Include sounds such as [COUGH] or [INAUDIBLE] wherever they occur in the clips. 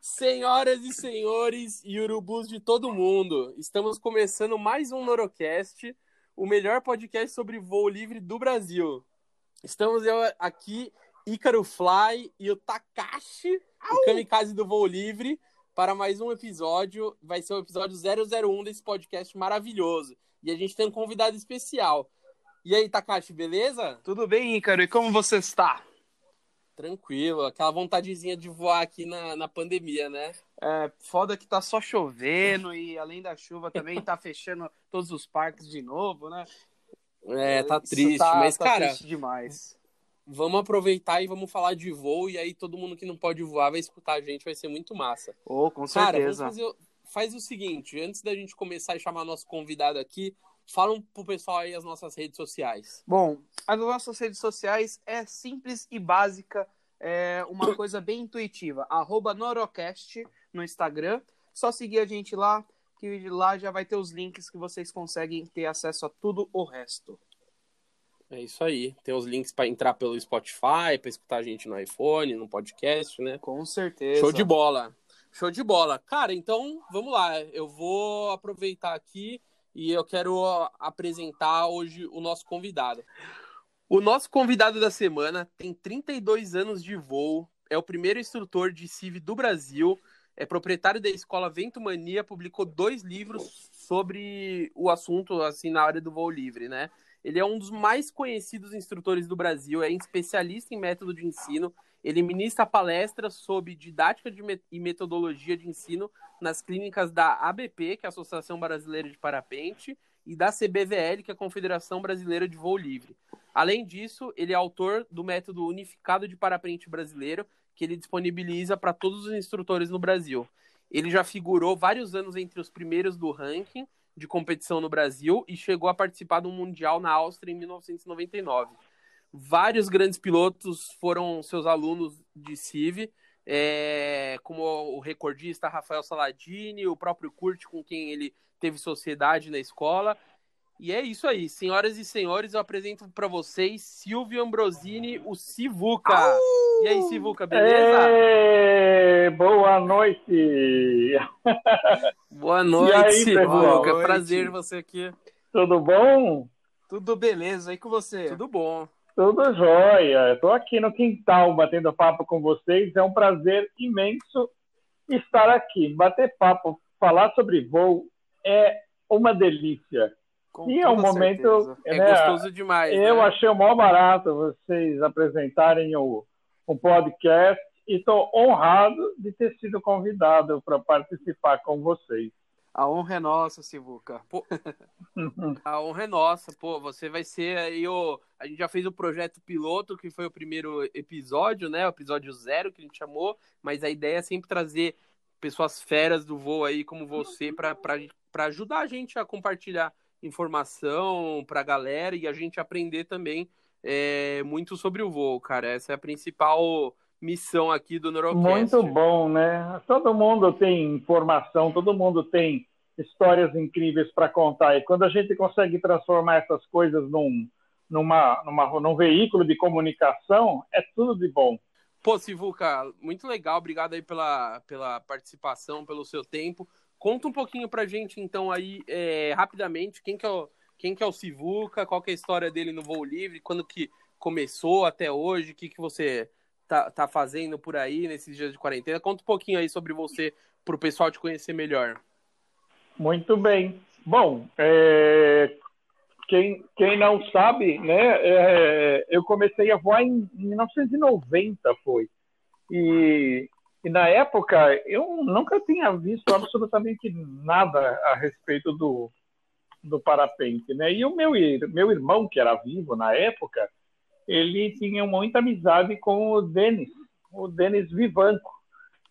Senhoras e senhores e urubus de todo mundo, estamos começando mais um Norocast, o melhor podcast sobre voo livre do Brasil. Estamos eu aqui, Ícaro Fly e o Takashi, o kamikaze do voo livre, para mais um episódio. Vai ser o episódio 001 desse podcast maravilhoso. E a gente tem um convidado especial. E aí, Takashi, beleza? Tudo bem, Ícaro? E como você está? Tranquilo, aquela vontadezinha de voar aqui na, na pandemia, né? É, foda que tá só chovendo e além da chuva também tá fechando todos os parques de novo, né? É, tá triste, tá, mas tá cara, triste demais. vamos aproveitar e vamos falar de voo e aí todo mundo que não pode voar vai escutar a gente, vai ser muito massa. Oh, com Cara, certeza. fazer, o- faz o seguinte, antes da gente começar a chamar nosso convidado aqui, fala pro pessoal aí as nossas redes sociais. Bom, as nossas redes sociais é simples e básica, é uma [COUGHS] coisa bem intuitiva. Arroba Norocast no Instagram. Só seguir a gente lá, que lá já vai ter os links que vocês conseguem ter acesso a tudo o resto. É isso aí. Tem os links para entrar pelo Spotify, para escutar a gente no iPhone, no podcast, né? Com certeza. Show de bola. Show de bola. Cara, então vamos lá. Eu vou aproveitar aqui e eu quero apresentar hoje o nosso convidado. O nosso convidado da semana tem 32 anos de voo, é o primeiro instrutor de CIV do Brasil, é proprietário da escola Vento Mania, publicou dois livros sobre o assunto assim na área do voo livre, né? Ele é um dos mais conhecidos instrutores do Brasil, é especialista em método de ensino, ele ministra palestras sobre didática met- e metodologia de ensino nas clínicas da ABP, que é a Associação Brasileira de Parapente, e da CBVL, que é a Confederação Brasileira de Voo Livre. Além disso, ele é autor do método unificado de parapente brasileiro, que ele disponibiliza para todos os instrutores no Brasil. Ele já figurou vários anos entre os primeiros do ranking de competição no Brasil e chegou a participar do Mundial na Áustria em 1999. Vários grandes pilotos foram seus alunos de CIV, é, como o recordista Rafael Saladini, o próprio Kurt, com quem ele teve sociedade na escola. E é isso aí, senhoras e senhores, eu apresento para vocês Silvio Ambrosini, o Sivuca. E aí, Sivuca, beleza? Ê, boa noite. Boa noite, aí, Sivuca. Noite. Prazer você aqui. Tudo bom? Tudo beleza, e com você? Tudo bom. Tudo jóia. Estou aqui no quintal batendo papo com vocês. É um prazer imenso estar aqui. Bater papo, falar sobre voo é uma delícia. Com E é um momento. É né, gostoso demais. Eu né? achei o maior barato vocês apresentarem o, o podcast e estou honrado de ter sido convidado para participar com vocês. A honra é nossa, Sivuca. [LAUGHS] A honra é nossa, pô. Você vai ser aí o. A gente já fez o projeto piloto, que foi o primeiro episódio, né? O episódio zero que a gente chamou. Mas a ideia é sempre trazer pessoas feras do voo aí, como você, para ajudar a gente a compartilhar informação pra galera e a gente aprender também é, muito sobre o voo, cara. Essa é a principal missão aqui do Neurocast. Muito bom, né? Todo mundo tem informação, todo mundo tem histórias incríveis para contar. E quando a gente consegue transformar essas coisas num, numa, numa, num veículo de comunicação, é tudo de bom. Pô, Sivuca, muito legal. Obrigado aí pela, pela participação, pelo seu tempo. Conta um pouquinho pra gente, então, aí, é, rapidamente, quem que, é o, quem que é o Sivuca, qual que é a história dele no voo livre, quando que começou até hoje, o que, que você tá, tá fazendo por aí nesses dias de quarentena. Conta um pouquinho aí sobre você, pro pessoal te conhecer melhor. Muito bem. Bom, é, quem, quem não sabe, né, é, eu comecei a voar em 1990, foi. E, e na época eu nunca tinha visto absolutamente nada a respeito do, do parapente, né? E o meu, meu irmão, que era vivo na época, ele tinha muita amizade com o Denis, o Denis Vivanco,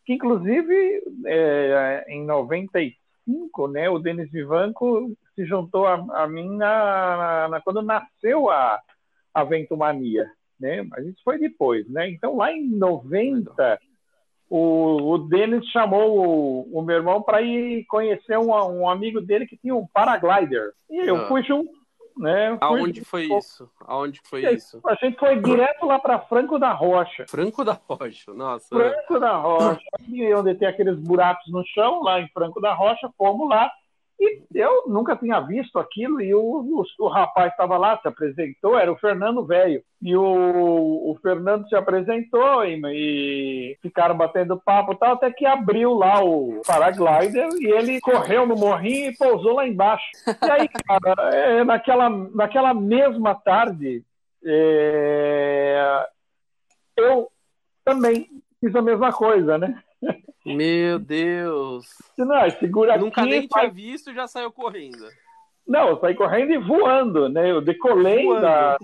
que inclusive é, em 95, né, o Denis Vivanco se juntou a, a mim na, na- quando nasceu a, a Ventomania, né? Mas isso foi depois, né? Então lá em 90 o, o Denis chamou o, o meu irmão para ir conhecer um, um amigo dele que tinha um paraglider. E eu Ah. fui junto. Né? Aonde foi isso? Aonde foi isso? A gente foi direto lá para Franco da Rocha. Franco da Rocha, nossa. Franco da Rocha, onde tem aqueles buracos no chão, lá em Franco da Rocha, fomos lá. E eu nunca tinha visto aquilo, e o, o, o rapaz estava lá, se apresentou, era o Fernando Velho. E o, o Fernando se apresentou e, e, ficaram batendo papo e tal, até que abriu lá o paraglider e ele correu no morrinho e pousou lá embaixo. E aí, [LAUGHS] cara, é, naquela, naquela mesma tarde, é, eu também fiz a mesma coisa, né? Meu Deus! Não, segura Nunca aqui, nem faz- tinha visto e já saiu correndo. Não, eu saí correndo e voando, né? Eu decolei Voando. da.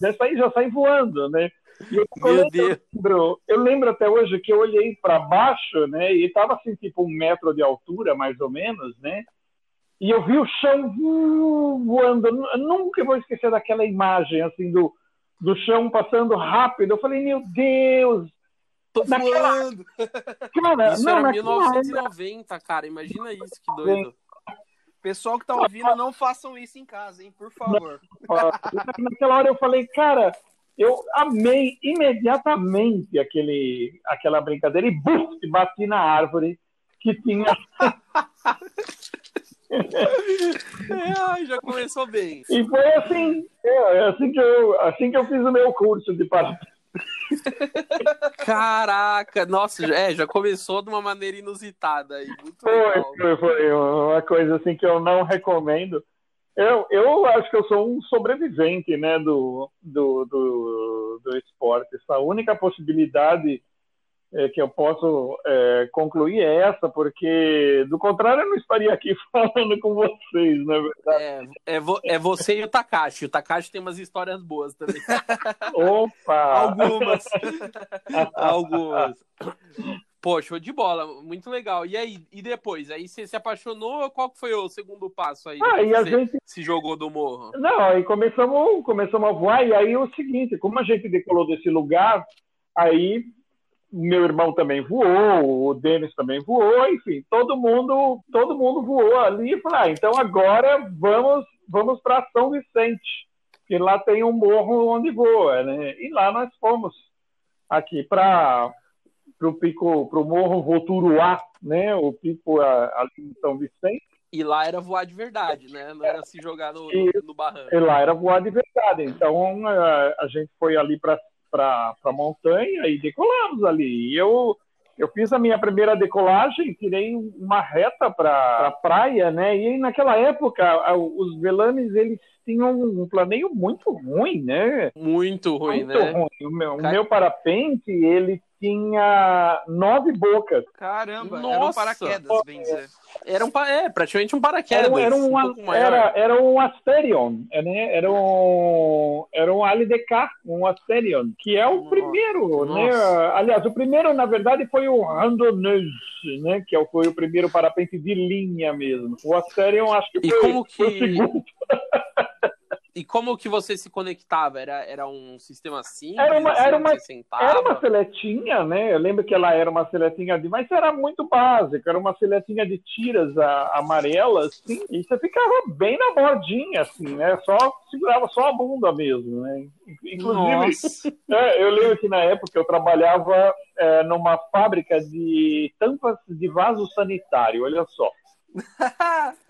Já saí, já saí voando, né? Eu, Meu Deus. Eu, lembro, eu lembro até hoje que eu olhei para baixo, né? E estava assim, tipo um metro de altura, mais ou menos, né? E eu vi o chão vo- voando. Eu nunca vou esquecer daquela imagem, assim, do, do chão passando rápido. Eu falei, meu Deus! Tô Naquela- voando! [LAUGHS] Cara, Isso não, era naquela 1990, cara. Imagina isso, que doido. Pessoal que tá ouvindo, não façam isso em casa, hein? Por favor. [LAUGHS] Naquela hora eu falei, cara, eu amei imediatamente aquele, aquela brincadeira e buf, bati na árvore que tinha. [LAUGHS] É, já começou bem. E foi assim, é, assim, que eu, assim que eu fiz o meu curso de paraquedas. [LAUGHS] Caraca, nossa, é, já começou de uma maneira inusitada aí. Foi, foi, foi uma coisa assim que eu não recomendo. Eu, eu acho que eu sou um sobrevivente né, do, do, do, do esporte. Essa única possibilidade é, que eu posso é, concluir é essa, porque do contrário eu não estaria aqui [LAUGHS] falando com vocês, na verdade. É, é, vo- é você e o Takashi. O Takashi tem umas histórias boas também. [LAUGHS] Opa! Algumas. [LAUGHS] Algumas. Pô, show de bola. Muito legal. E aí, e depois? Aí você se apaixonou? Qual foi o segundo passo aí? Ah, e a gente se jogou do morro? Não, aí começamos, começamos a voar, e aí é o seguinte, como a gente decolou desse lugar, aí meu irmão também voou, o Denis também voou, enfim, todo mundo, todo mundo voou ali e falou, ah, então agora vamos, vamos para São Vicente, que lá tem um morro onde voa, né? E lá nós fomos aqui para o pico, para o morro Voturuá, né? O pico ali em São Vicente. E lá era voar de verdade, né? Não era se jogar no, E- no barranco. E lá era voar de verdade. Então a, a gente foi ali para a montanha e decolamos ali. E eu, eu fiz a minha primeira decolagem, tirei uma reta para a praia, né? E naquela época os velames eles tinham um planeio muito ruim, né? Muito ruim, muito né? ruim. O meu, o Cara- meu parapente ele tinha nove bocas. Caramba, era um Nossa. paraquedas, bem dizer. Era um, é, praticamente um paraquedas. Era, um- era, um um, era, era um Asterion, né? Era um, era um LDK, um Asterion, que é o Nossa. primeiro, né? Nossa. Aliás, o primeiro, na verdade, foi o Randonneurs, né? Que é foi o primeiro parapente de linha mesmo. O Asterion, acho que E foi, como foi o que- segundo. E como que você se conectava? Era, era um sistema simples? Era uma- assim, era onde uma-? Era uma seletinha, né? Eu lembro que ela era uma seletinha de, mas era muito básica, era uma seletinha de tiras a- amarelas, assim, e você ficava bem na bordinha, assim, né? Só segurava só a bunda mesmo, né? Inclusive, é, eu lembro que na época eu trabalhava é, numa fábrica de tampas de vaso sanitário, olha só.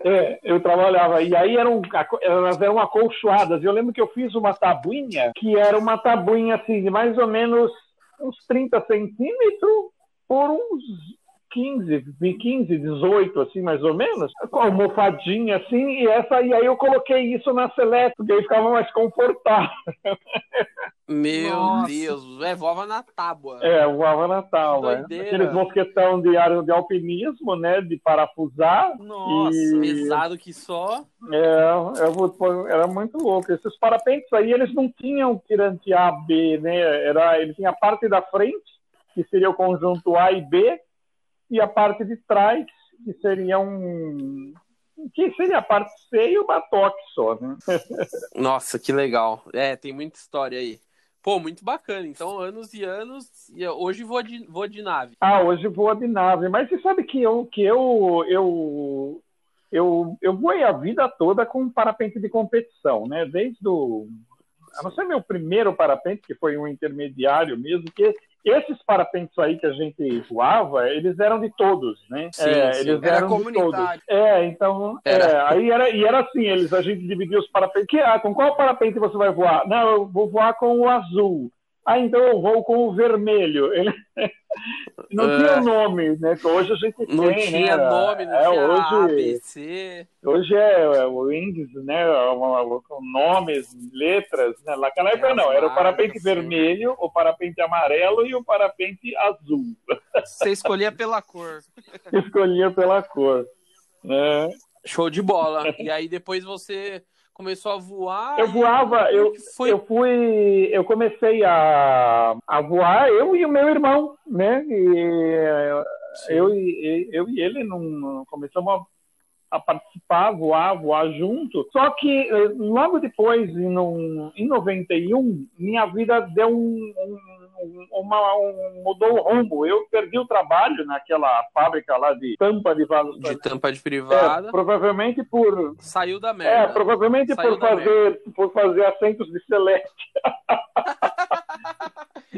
É, eu trabalhava, e aí eram, elas eram acolchoadas. Eu lembro que eu fiz uma tabuinha, que era uma tabuinha assim, de mais ou menos uns 30 centímetros por uns 15, 15, 18, assim, mais ou menos, com a almofadinha assim, e essa e aí eu coloquei isso na Select, porque aí ficava mais confortável. Meu Nossa. Deus. É, voava na tábua. É, voava na tábua. Que né? doideira. Aqueles mosquetão de área de alpinismo, né? De parafusar. Nossa. E- Pesado que só. É, eu era muito louco. Esses parapentes aí, eles não tinham tirante A, B, né? Era, ele tinha a parte da frente, que seria o conjunto A e B, e a parte de trás, que seria um. Que seria a parte C e o batoque só, né? [LAUGHS] Nossa, que legal. É, tem muita história aí. Pô, muito bacana. Então, anos e anos. E hoje vou de, vou de nave. Ah, hoje voa de nave. Mas você sabe que eu, que eu, eu eu, eu voei a vida toda com parapente de competição, né? Desde o. A não ser meu primeiro parapente, que foi um intermediário mesmo, que esses parapentes aí que a gente voava, eles eram de todos, né? Sim, é, sim. Eles Era eram de todos. comunitário. É, então, Era. é, aí era, e era assim, eles, a gente dividia os parapentes. Que, ah, com qual parapente você vai voar? Não, eu vou voar com o azul. Ah, então eu vou com o vermelho. Ele [LAUGHS] não É. tinha nome, né? Hoje a gente Não tem, tinha né? nome, não é, tinha hoje, A, B, C. Hoje é, é o índice, né? Com nomes, letras. Né? Naquela época as não, era o parapente sim. vermelho, o parapente amarelo e o parapente azul. [LAUGHS] Você escolhia pela cor. Escolhia pela cor. né? Show de bola. E aí depois você começou a voar. Eu voava, eu, foi? eu fui, eu comecei a, a voar, eu e o meu irmão, né? E eu, e- eu e ele não começamos a, a participar, voar, voar junto. Só que eh, logo depois, em, num- em 91, minha vida deu um, um- uma, um- mudou o rumo. Eu perdi o trabalho naquela fábrica lá de tampa de vasos. De tampa de É, privada. provavelmente por Saiu da é, merda. provavelmente Saiu por fazer, por fazer assentos de celeste. [LAUGHS]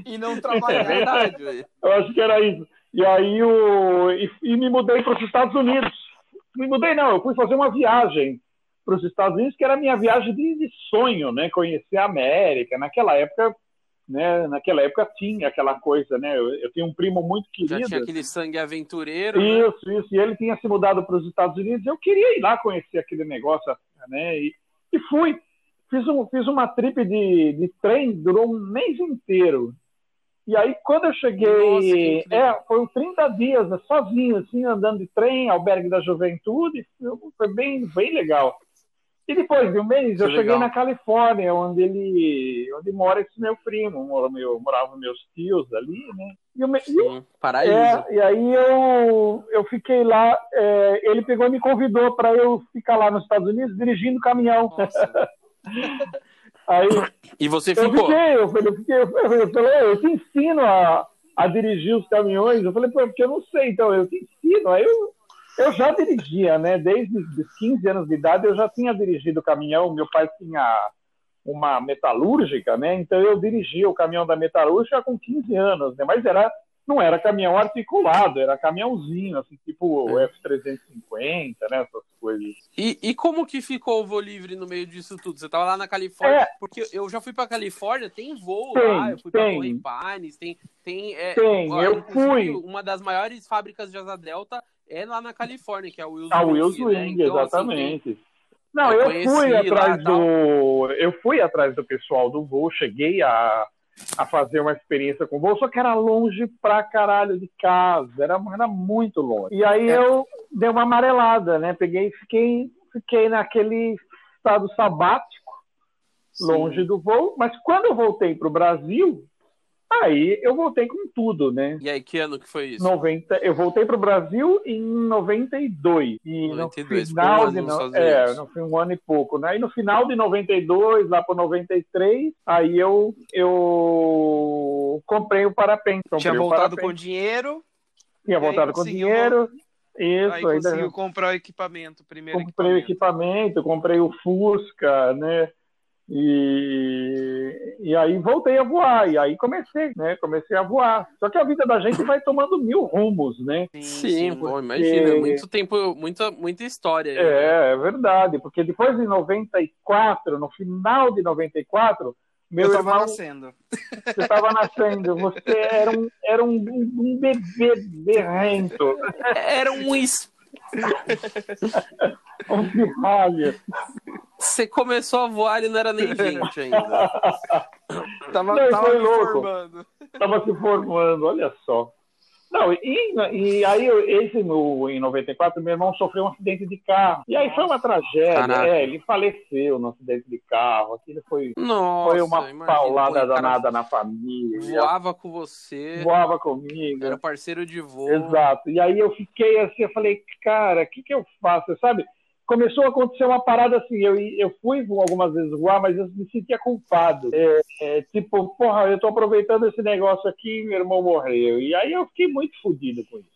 E não É trabalhava. verdade. Eu acho que era isso. E aí o e, e me mudei para os Estados Unidos. Me mudei não, eu fui fazer uma viagem para os Estados Unidos que era a minha viagem de, de sonho, né? Conhecer a América. Naquela época, né? Naquela época tinha aquela coisa, né? Eu, eu tinha um primo muito Já querido. tinha aquele sangue aventureiro. né? Isso, isso. E ele tinha se mudado para os Estados Unidos. Eu queria ir lá conhecer aquele negócio, né? E, e fui. Fiz, um, fiz uma trip de, de trem, durou um mês inteiro. E aí, quando eu Nossa, cheguei. incrível. é, foram 30 dias, né, sozinho, assim, andando de trem, albergue da juventude. Foi bem, bem legal. E depois de um mês, eu cheguei legal. na Califórnia, onde ele. onde mora esse meu primo. Mora meu, moravam meus tios ali, né? E o, me- Sim, paraíso. é, e aí eu, eu fiquei lá, é, ele pegou e me convidou para eu ficar lá nos Estados Unidos dirigindo caminhão. [LAUGHS] Aí E você eu ficou. fiquei, eu falei, eu fiquei, eu falei, eu falei, eu te ensino a, a dirigir os caminhões. Eu falei, pô, porque eu não sei, então eu te ensino. Aí eu, eu já dirigia, né? Desde os 15 anos de idade eu já tinha dirigido caminhão. Meu pai tinha uma metalúrgica, né? Então eu dirigia o caminhão da metalúrgica com 15 anos, né? Mas era não era caminhão articulado, era caminhãozinho, assim, tipo o É. F350, né? Essas coisas. E, e como que ficou o voo livre no meio disso tudo? Você tava lá na Califórnia? É. Porque eu já fui pra Califórnia, tem voo Tem, lá, eu fui pra tem. Torrey Pines, tem... Tem, é, Tem, ó, eu fui. Uma das maiores fábricas de asa delta é lá na Califórnia, que é a Wills A Wills Wing, né? Wing, Então, assim, exatamente. Não, eu eu, conheci fui lá, atrás tal. do. Eu fui atrás do pessoal do voo, cheguei a, a fazer uma experiência com voo, só que era longe pra caralho de casa, era, era muito longe. E aí É. eu dei uma amarelada, né? Peguei e fiquei, fiquei naquele estado sabático, Sim. longe do voo, mas quando eu voltei pro Brasil, aí eu voltei com tudo, né? E aí, que ano que foi isso? 90, eu voltei para o Brasil em 92. E 92, no final um de no, é, no, fim, um ano e pouco, né? E no final de 92, lá para 93, aí eu eu comprei o parapente. Comprei Tinha o voltado parapente, com dinheiro, tinha voltado com dinheiro. Isso, aí ainda conseguiu comprar o equipamento, o primeiro comprei o equipamento. equipamento, comprei o Fusca, né? E, e aí voltei a voar, e aí comecei, né? Comecei a voar. Só que a vida da gente vai tomando mil rumos, né? Sim, pô, porque- imagina, muito tempo, muita, muita história. aí, né? É, é verdade, porque depois de 94, no final de 94, meu eu tava irmão, nascendo. você estava nascendo, você era um, era um, um bebê berrento, Era um. [LAUGHS] um pirralho. Você começou a voar e não era nem gente ainda. [LAUGHS] Tava, Não, tava foi louco. formando. Estava se formando, olha só. Não, e, e aí, eu- esse no, em 94, meu irmão sofreu um acidente de carro. E aí foi uma tragédia. Caraca. É, ele faleceu no acidente de carro. Aquilo foi, Nossa, foi uma imagina, paulada danada na família. Voava com você, Voava comigo. era parceiro de voo. Exato. E aí eu fiquei assim, eu falei, cara, o que, que eu faço? Sabe? Começou a acontecer uma parada assim, eu, eu fui algumas vezes voar, mas eu me sentia culpado. É, é, tipo, porra, eu tô aproveitando esse negócio aqui e meu irmão morreu. E aí eu fiquei muito fodido com isso.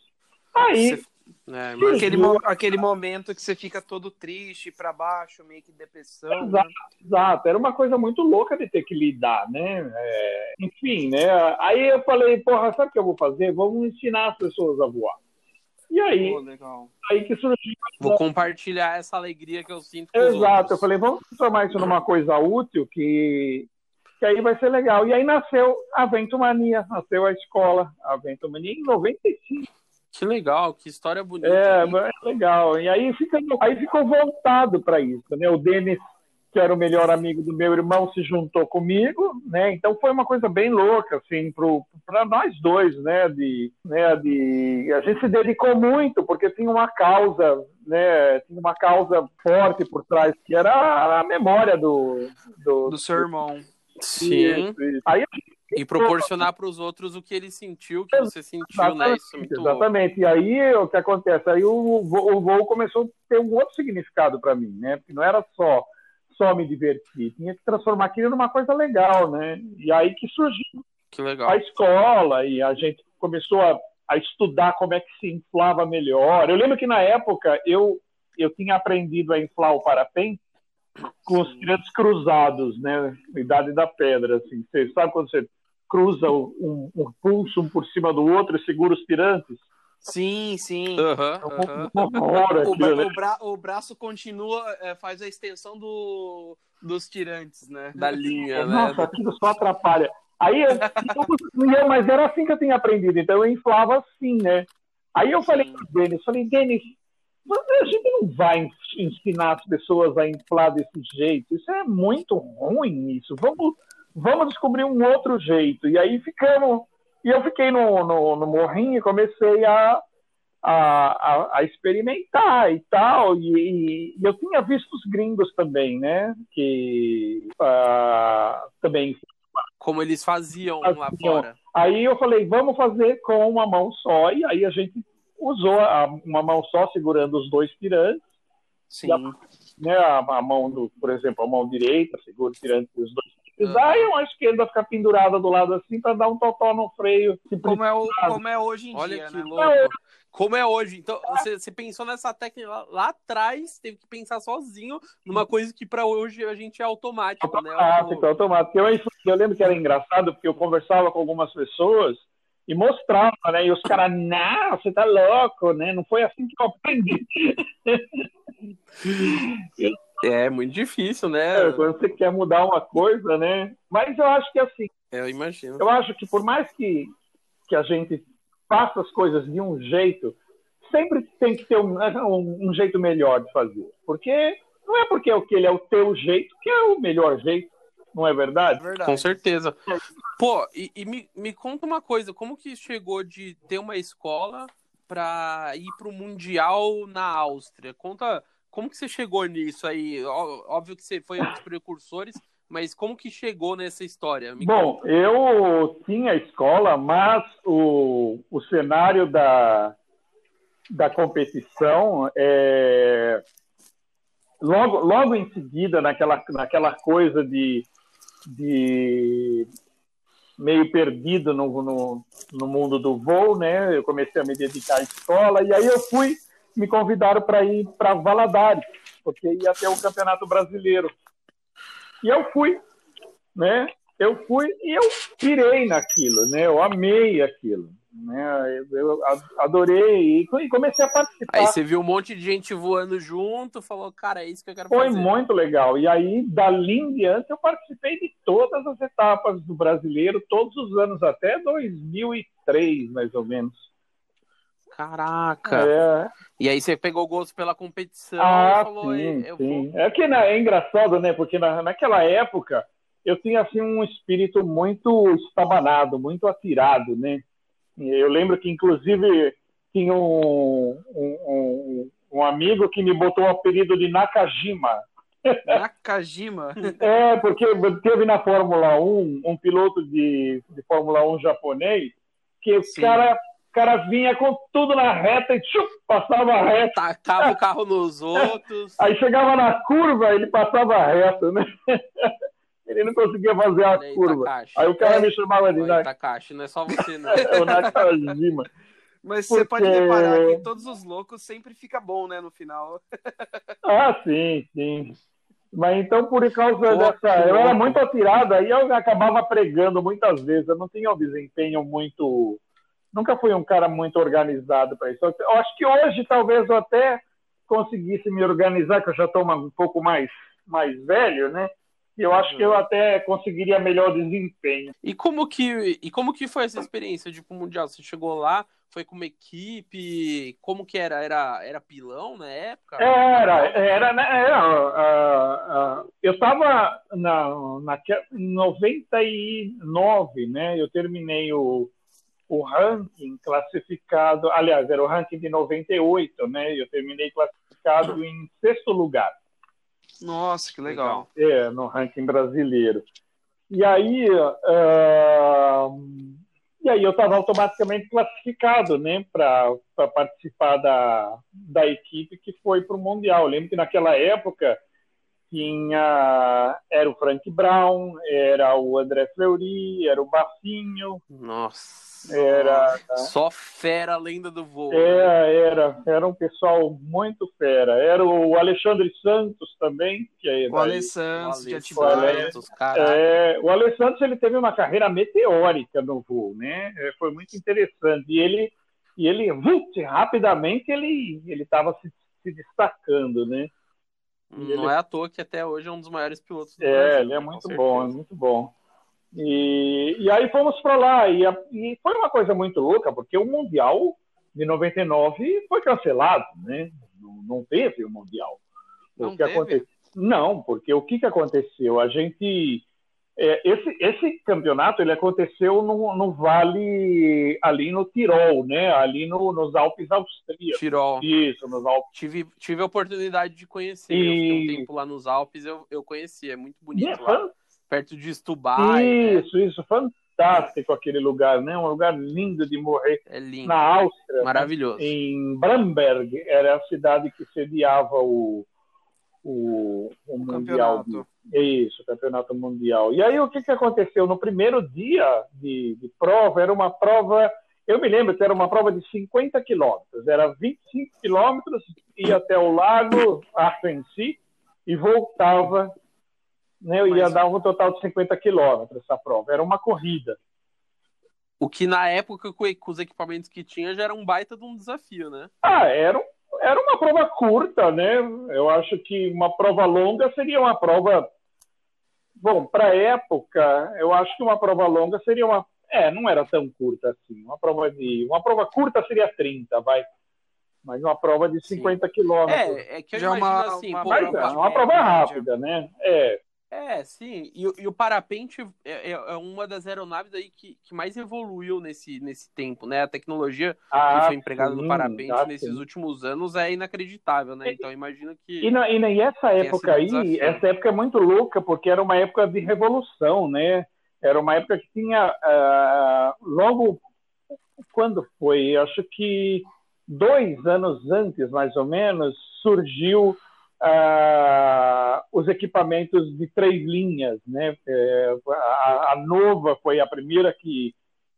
Aí, Você- É, aquele, mo aquele momento que você fica todo triste, para baixo, meio que depressão. Exato, né? exato, era uma coisa muito louca de ter que lidar, né? É, enfim, né? Aí eu falei, porra, sabe o que eu vou fazer? Vamos ensinar as pessoas a voar. E aí, oh, aí que surgiu. Vou compartilhar essa alegria que eu sinto. Com Exato, eu falei, vamos transformar isso numa coisa útil que, que aí vai ser legal. E aí nasceu a Ventomania, nasceu a escola, a Ventomania em 95. Que legal, que história bonita. É, é legal. E aí, fica, aí ficou voltado para isso, né? O Denis, que era o melhor amigo do meu irmão, se juntou comigo, né? Então foi uma coisa bem louca, assim, para nós dois, né? De, né? De a gente se dedicou muito porque tinha uma causa, né? Tinha uma causa forte por trás que era a memória do do, do seu irmão. Sim. Isso, isso. Aí e proporcionar para os outros o que ele sentiu, o que você sentiu, exatamente, né? Isso é muito Exatamente. Louco. E aí o que acontece? Aí o voo, o voo começou a ter um outro significado para mim, né? Porque não era só só me divertir, tinha que transformar aquilo numa coisa legal, né? E aí que surgiu que a escola e a gente começou a, a estudar como é que se inflava melhor. Eu lembro que na época eu eu tinha aprendido a inflar o parapente com os tirantes cruzados, né? Idade da pedra, assim. Você sabe quando você cruza um, um pulso um por cima do outro e segura os tirantes? Sim, sim. Uhum, uhum. o, bra né? o, bra o, braço continua, é, faz a extensão do, dos tirantes, né? Da linha, Nossa, né? Nossa, aquilo só atrapalha. Aí, eu, mas era assim que eu tinha aprendido, então eu inflava assim, né? Aí eu falei para o Denis, falei, Denis, a gente não vai ensinar as pessoas a inflar desse jeito, isso é muito ruim, isso. Vamos, vamos descobrir um outro jeito. E aí ficamos. E eu fiquei no, no, no morrinho e comecei a, a, a, a, experimentar e tal. E, e, eu tinha visto os gringos também, né? Que uh, também. Como eles faziam, faziam lá fora. Aí eu falei, vamos fazer com uma mão só. E aí a gente usou a, uma mão só segurando os dois pirantes. Sim. A, né, a, mão do, por exemplo, a mão direita segura o pirante dos dois precisar, uhum. e a esquerda ficar pendurada do lado assim para dar um totó no freio. Como é, o, como é hoje em Olha dia, que né? louco. É. Como é hoje. Então, você, você pensou nessa técnica lá, lá, atrás, teve que pensar sozinho numa coisa que para hoje a gente é automático, né? Automático, o... automático. Eu, eu lembro que era engraçado, porque eu conversava com algumas pessoas e mostrava, né? E os caras, não, você tá louco, né? Não foi assim que eu aprendi. [LAUGHS] eu é muito difícil, né? É, quando você quer mudar uma coisa, né? Mas eu acho que assim. Eu imagino. Eu acho que por mais que, que a gente faça as coisas de um jeito, sempre tem que ter um, um, um jeito melhor de fazer. Porque não é porque aquele é o teu jeito que é o melhor jeito. Não é verdade? É verdade. Com certeza. Pô, e, e me, me conta uma coisa: como que chegou de ter uma escola para ir para o Mundial na Áustria? Conta como que você chegou nisso aí? Óbvio que você foi um dos precursores, mas como que chegou nessa história? Bom, eu tinha escola, mas o, o cenário da, da competição é, logo, logo em seguida, naquela, naquela coisa de, de meio perdido no, no, no mundo do voo, né? Eu comecei a me dedicar à escola e aí eu fui me convidaram para ir para Valadares, porque ia ter o Campeonato Brasileiro. E eu fui, né? Eu fui e eu pirei naquilo, né? Eu amei aquilo, né? Eu adorei e comecei a participar. Aí você viu um monte de gente voando junto, falou, cara, é isso que eu quero Foi fazer. Foi muito legal. E aí, dali em diante, eu participei de todas as etapas do brasileiro, todos os anos, até 2003, mais ou menos. Caraca! É. E aí você pegou gosto pela competição ah, e falou, sim, sim. Vou... É que é engraçado, né? Porque na, naquela época eu tinha assim um espírito muito estabanado, muito atirado, né? Eu lembro que inclusive tinha um, um, um, um amigo que me botou o apelido de Nakajima. Nakajima? [LAUGHS] é, porque teve na Fórmula 1 um piloto de, de Fórmula 1 japonês que o cara cara vinha com tudo na reta e tchum, passava reto. Tacava o carro nos outros. Aí chegava na curva, ele passava reto, né? [LAUGHS] Ele não conseguia fazer a aí, curva. Takashi. Aí o cara me chamava de Takashi, não é só você, não. [LAUGHS] é o Nakajima. Mas você pode reparar que todos os loucos sempre fica bom, né, no final. [LAUGHS] ah, sim, sim. Mas então, por causa Pô, dessa. Eu era muito atirado, aí eu acabava pregando muitas vezes. Eu não tinha um desempenho muito. Nunca fui um cara muito organizado para isso. Eu acho que hoje talvez eu até conseguisse me organizar, que eu já estou um pouco mais, mais velho, né? E eu acho que eu até conseguiria melhor desempenho. E como que, e como que foi essa experiência de ir pro Mundial? Você chegou lá, foi com uma equipe? Como que era? Era, era pilão na época? Era, era, né? Era, uh, uh, eu estava na, na 99, né? Eu terminei o, o ranking classificado, aliás, era o ranking de 98, né? Eu terminei classificado em sexto lugar. Nossa, que legal. É, no ranking brasileiro. E aí, uh, e aí eu estava automaticamente classificado, né, para participar da, da equipe que foi para o Mundial. Eu lembro que naquela época tinha era o Frank Brown, era o André Fleury, era o Bafinho. Nossa. Era só fera lenda do voo. É, né? era, era um pessoal muito fera. Era o Alexandre Santos também, que é o Ale Santos, o Santos, é, o Ale Santos ele teve uma carreira meteórica no voo, né? É, foi muito interessante. E ele e ele rapidamente ele ele estava se, se destacando, né? Não ele... é à toa que até hoje é um dos maiores pilotos do é, Brasil. ele é muito bom, é muito bom. E, e aí fomos para lá. E, e, foi uma coisa muito louca, porque o Mundial de 99 foi cancelado, né? Não, não teve o Mundial. Não o que teve? Aconte... Não, porque o que, que aconteceu? A gente é, esse, esse campeonato ele aconteceu no, no vale ali no Tirol, né? Ali no, nos Alpes austríacos. Tirol. Isso, nos Alpes. Tive, tive a oportunidade de conhecer. E... Eu fiquei um tempo lá nos Alpes, eu, eu conheci, é muito bonito é, lá. Perto de Stubai. Né? Isso, né? isso, fantástico aquele lugar, né? Um lugar lindo de morrer. É lindo. Na Áustria. Maravilhoso. Né? Em Bramberg, era a cidade que sediava o, o, o, o Mundial. Campeonato. Isso, campeonato mundial. E aí o que, que aconteceu? No primeiro dia de, de prova, era uma prova, eu me lembro que era uma prova de 50 quilômetros, era 25 quilômetros, ia até o lago Arfensi e voltava, né, eu ia dar um total de 50 quilômetros essa prova, era uma corrida. O que na época, com os equipamentos que tinha, já era um baita de um desafio, né? Ah, era, era uma prova curta, né? Eu acho que uma prova longa seria uma prova Bom, para a época, eu acho que uma prova longa seria uma. É, não era tão curta assim. Uma prova de. Uma prova curta seria 30, vai. Mas uma prova de 50 quilômetros. É, é que eu Já é imagino uma, assim. Uma, pô, é, uma prova rápida, né? É. É, sim. E, e o parapente é, é, é, uma das aeronaves aí que, que mais evoluiu nesse, nesse tempo, né? A tecnologia ah, que foi empregada sim, no parapente ah, nesses sim. últimos anos é inacreditável, né? Então imagina que. E, na, e, na, e essa época aí, desafio. essa época é muito louca, porque era uma época de revolução, né? Era uma época que tinha. Uh, logo. Quando foi? Acho que dois anos antes, mais ou menos, surgiu ah, os equipamentos de três linhas. Né? É, a, a, Nova foi a primeira que,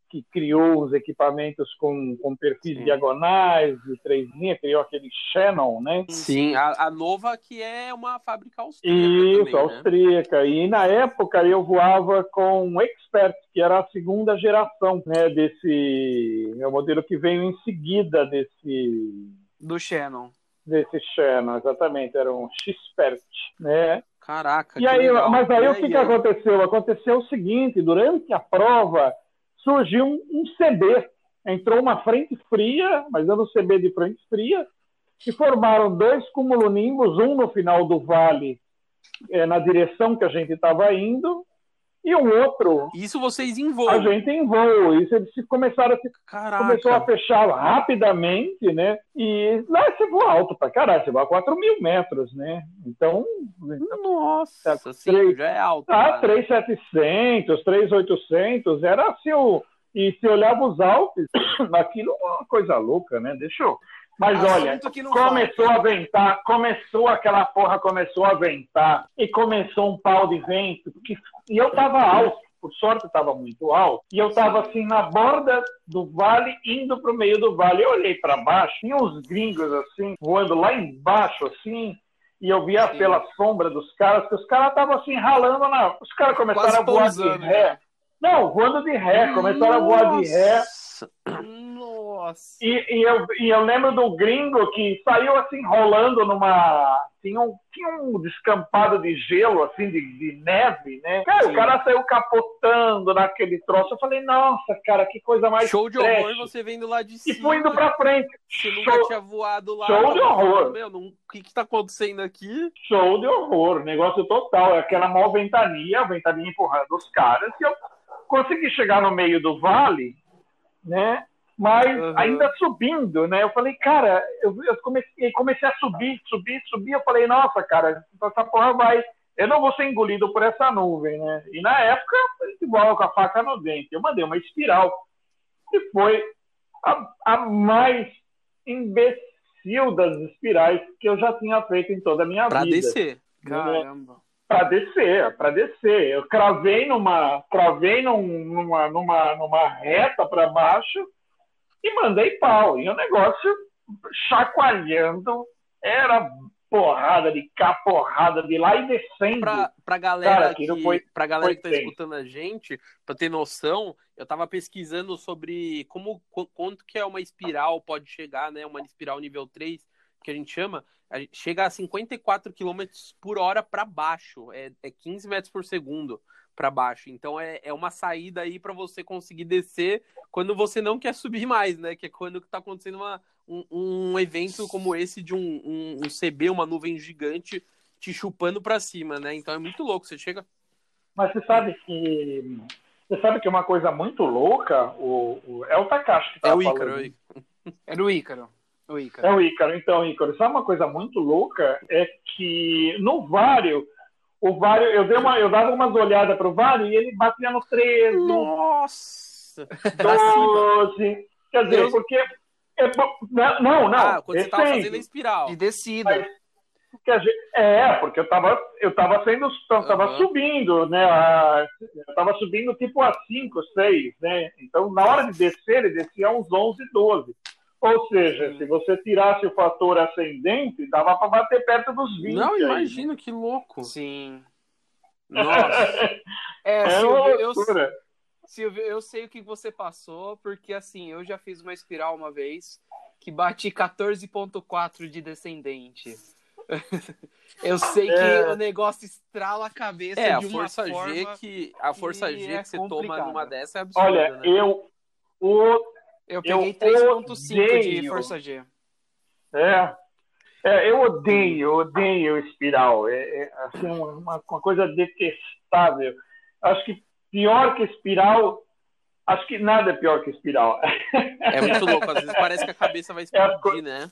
que criou os equipamentos com, com perfis Sim. diagonais de três linhas, criou aquele Shannon, né? Sim, a, a Nova que é uma fábrica austríaca Isso, também, né? austríaca. Né? E na época eu voava com o Expert, que era a segunda geração né, desse... É o modelo que veio em seguida desse... Do Shannon desse Shannon, exatamente, era um Xpert, né? Caraca, e aí, legal. Mas aí, aí o que, aí? que aconteceu? Aconteceu o seguinte, durante a prova surgiu um, um CB, entrou uma frente fria, mas dando CB de frente fria, e formaram dois cumulonimbus, um no final do vale, é, na direção que a gente estava indo, e um outro. Isso vocês em voo. A gente em voo. Isso eles começaram a se, começou a fechar rapidamente, né? E lá você voa alto pra caralho, você voa 4 mil metros, né? Então. Nossa, é, sim, 3, já é alto. Ah, 3,700, 3,800, era assim o. E se olhava os Alpes, [COUGHS] aquilo é uma coisa louca, né? Deixa eu. Mas olha, começou a ventar, começou aquela porra, começou a ventar, e começou um pau de vento, porque, e eu tava alto, por sorte estava muito alto, e eu estava assim na borda do vale, indo para o meio do vale. Eu olhei para baixo, tinha uns gringos assim, voando lá embaixo, assim, e eu via Sim. pela sombra dos caras, que os caras estavam assim ralando na. Os caras começaram Quase a voar pousando, de ré. Né? Não, voando de ré, começaram a voar de ré. Nossa. E, e, eu, e eu lembro do gringo que saiu assim rolando numa. Tinha um, tinha um descampado de gelo, assim, de, de neve, né? Cara, o cara saiu capotando naquele troço. Eu falei, nossa, cara, que coisa mais. Show de trash. horror você vendo lá de cima. E fui indo pra frente. Você nunca Show... tinha voado lá. Show de horror. Meu, não... o que que tá acontecendo aqui? Show de horror. Negócio total. É aquela maior ventania, a ventania empurrando os caras. E eu consegui chegar no meio do vale, né? Mas uhum. ainda subindo, né? Eu falei, cara, eu, eu comecei, comecei a subir, subir, subir. Eu falei, nossa, cara, essa porra vai. Eu não vou ser engolido por essa nuvem, né? E na época, igual com a faca no dente, eu mandei uma espiral. E foi a, a mais imbecil das espirais que eu já tinha feito em toda a minha pra vida. Pra descer. Caramba para descer, para descer. Eu cravei numa, cravei num, numa, numa, numa reta para baixo e mandei pau. E o negócio chacoalhando, era porrada de cá, porrada de lá e descendo. Pra, pra galera, Cara, que, foi, pra galera que tá bem. escutando a gente, pra ter noção, eu tava pesquisando sobre como quanto que é uma espiral pode chegar, né? Uma espiral nível 3, que a gente chama chega a 54 km por hora para baixo, é, é 15 metros por segundo para baixo. Então é, é uma saída aí para você conseguir descer quando você não quer subir mais, né? Que é quando está acontecendo uma, um, um, evento como esse de um, um, um, CB, uma nuvem gigante te chupando para cima, né? Então é muito louco. Você chega. Mas você sabe que você sabe que é uma coisa muito louca. O, o é o Takashi que tá é o Ícaro, é o Ícaro. É o Ícaro. O Ícaro. É o Ícaro. Então, Ícaro, sabe uma coisa muito louca? É que no Vário, o Vário, eu, dei uma, eu dava umas olhadas pro Vário e ele batia no 13. Nossa! [LAUGHS] 12. Quer dizer, Deus. porque. É, não, não. Ah, quando você tava fazendo a espiral. De descida. Mas, é, porque eu tava, eu tava sendo, eu tava uhum. subindo, né? A, eu tava subindo tipo a 5, 6, né? Então, na hora de descer, ele descia uns 11, 12. Ou seja, se você tirasse o fator ascendente, dava para bater perto dos 20. Não, imagino que louco. Sim. Nossa. [LAUGHS] é, é Silvio, eu, Silvio, eu sei o que você passou, porque assim, eu já fiz uma espiral uma vez que bati 14.4 de descendente. [LAUGHS] eu sei é. que o negócio estrala a cabeça é, de uma força forma G que a força G é que você complicado. toma numa dessa é absurda, Olha, né? eu o eu peguei 3.5 de força G. É. é. eu odeio, odeio espiral. É, é assim, uma, uma coisa detestável. Acho que pior que espiral Acho que nada é pior que espiral. É muito louco, às vezes parece que a cabeça vai [LAUGHS] é explodir, é, né?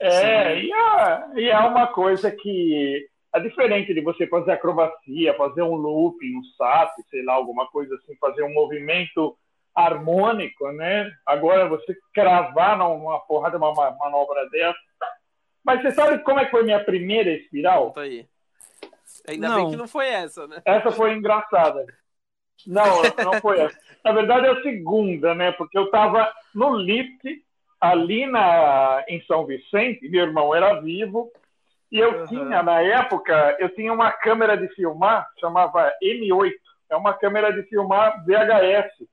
É, e é, e é, uma coisa que é diferente de você fazer acrobacia, fazer um looping, um SAP, sei lá, alguma coisa assim, fazer um movimento harmônico, né? Agora você cravar numa porrada de uma manobra dessa. Mas você sabe como é que foi minha primeira espiral? Conta aí. Ainda não. bem que não foi essa, né? Essa foi engraçada. Não, não foi essa. Na verdade é a segunda, né? Porque eu estava no lift ali na, em São Vicente, meu irmão era vivo, e eu uhum. tinha, na época, eu tinha uma câmera de filmar, chamava M8, é uma câmera de filmar VHS.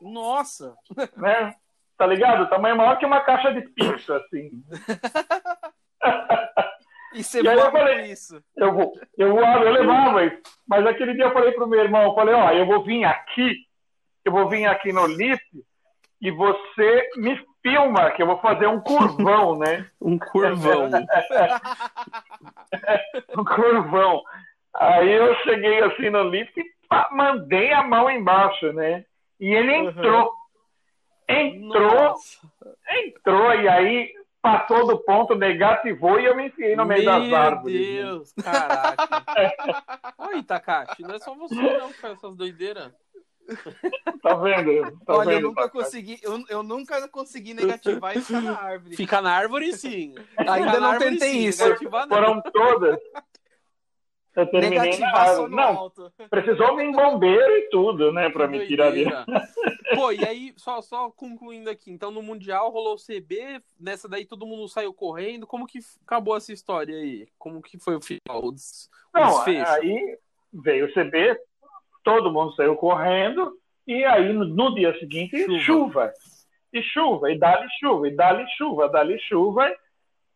Nossa! Né? Tá ligado? O tamanho maior que uma caixa de pizza, assim. E você [LAUGHS] e aí eu falei, isso? Eu vou, eu voava, eu levava isso. Mas aquele dia eu falei pro meu irmão, eu falei, ó, eu vou vir aqui, eu vou vir aqui no LIP e você me filma, que eu vou fazer um curvão, [LAUGHS] né? um curvão. [LAUGHS] um curvão. Aí eu cheguei assim no lift e mandei a mão embaixo, né? E ele entrou. Uhum. Entrou, Nossa. entrou, e aí passou do ponto, negativou e eu me enfiei no meio Meu das árvores. Meu Deus, caraca. [LAUGHS] Oi, Takashi, não é só você não que faz essas doideiras. Tá vendo? Tá Olha, vendo, eu nunca consegui, eu, eu nunca consegui negativar e ficar na árvore. Ficar na árvore, sim. Ainda não tentei sim, isso. Foram todas. Eu terminei na. Não, alto. precisou vir bombeiro e tudo, né, para me tirar dele. Pô, e aí, só, só concluindo aqui, então no Mundial rolou o CB, nessa daí todo mundo saiu correndo. Como que acabou essa história aí? Como que foi o final? O des... Não, aí veio o CB, todo mundo saiu correndo, e aí no, no dia seguinte, chuva. chuva. E chuva, e dá-lhe chuva, e dá-lhe chuva, dá-lhe chuva,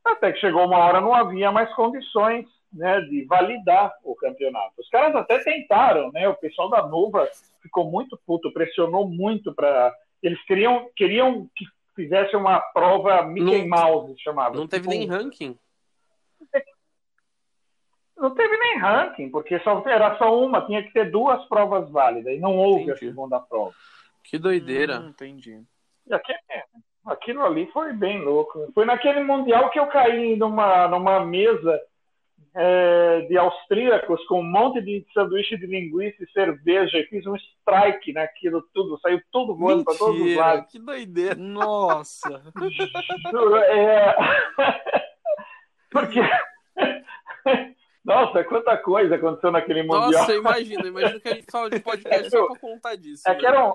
até que chegou uma hora não havia mais condições né, de validar o campeonato. Os caras até tentaram, né? O pessoal da Nova ficou muito puto, pressionou muito para eles queriam queriam que fizesse uma prova Mickey não, Mouse chamava. Não teve tipo, nem ranking. Não teve nem ranking, porque só era só uma, tinha que ter duas provas válidas e não houve entendi. a segunda prova. Que doideira. Hum, entendi. E aqui, é, aquilo ali foi bem louco. Foi naquele mundial que eu caí numa numa mesa é, de austríacos com um monte de sanduíche de linguiça e cerveja e fiz um strike naquilo tudo, saiu tudo voando para todos os lados. Que doideira! Nossa! é... [LAUGHS] Porque. [LAUGHS] Nossa, quanta coisa aconteceu naquele Mundial. Nossa, imagina, imagina que a gente fala de podcast só [LAUGHS] pra contar disso. É né? que era um.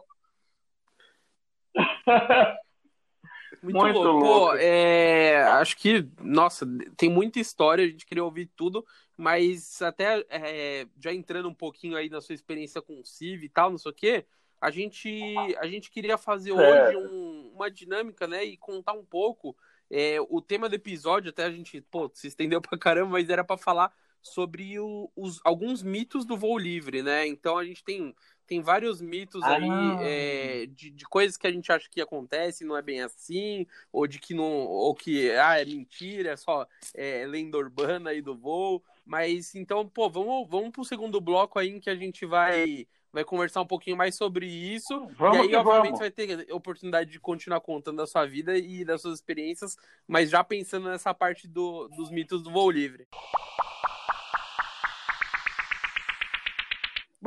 Muito, muito louco. louco. Pô, é, acho que, nossa, tem muita história, a gente queria ouvir tudo, mas até é, já entrando um pouquinho aí na sua experiência com o CIV e tal, não sei o quê, a gente, a gente queria fazer hoje um, uma dinâmica, né, e contar um pouco é, o tema do episódio, até a gente, pô, se estendeu [LAUGHS] pra caramba, mas era para falar sobre o, os, alguns mitos do voo livre, né? Então a gente tem tem vários mitos ah, aí é, de, de coisas que a gente acha que acontece não é bem assim, ou de que não, ou que ah, é mentira, é só é, lenda urbana aí do voo. Mas então, pô, vamos, vamos pro segundo bloco aí em que a gente vai vai conversar um pouquinho mais sobre isso. Vamos e aí, obviamente, vamos. vai ter oportunidade de continuar contando da sua vida e das suas experiências, mas já pensando nessa parte do, dos mitos do voo livre.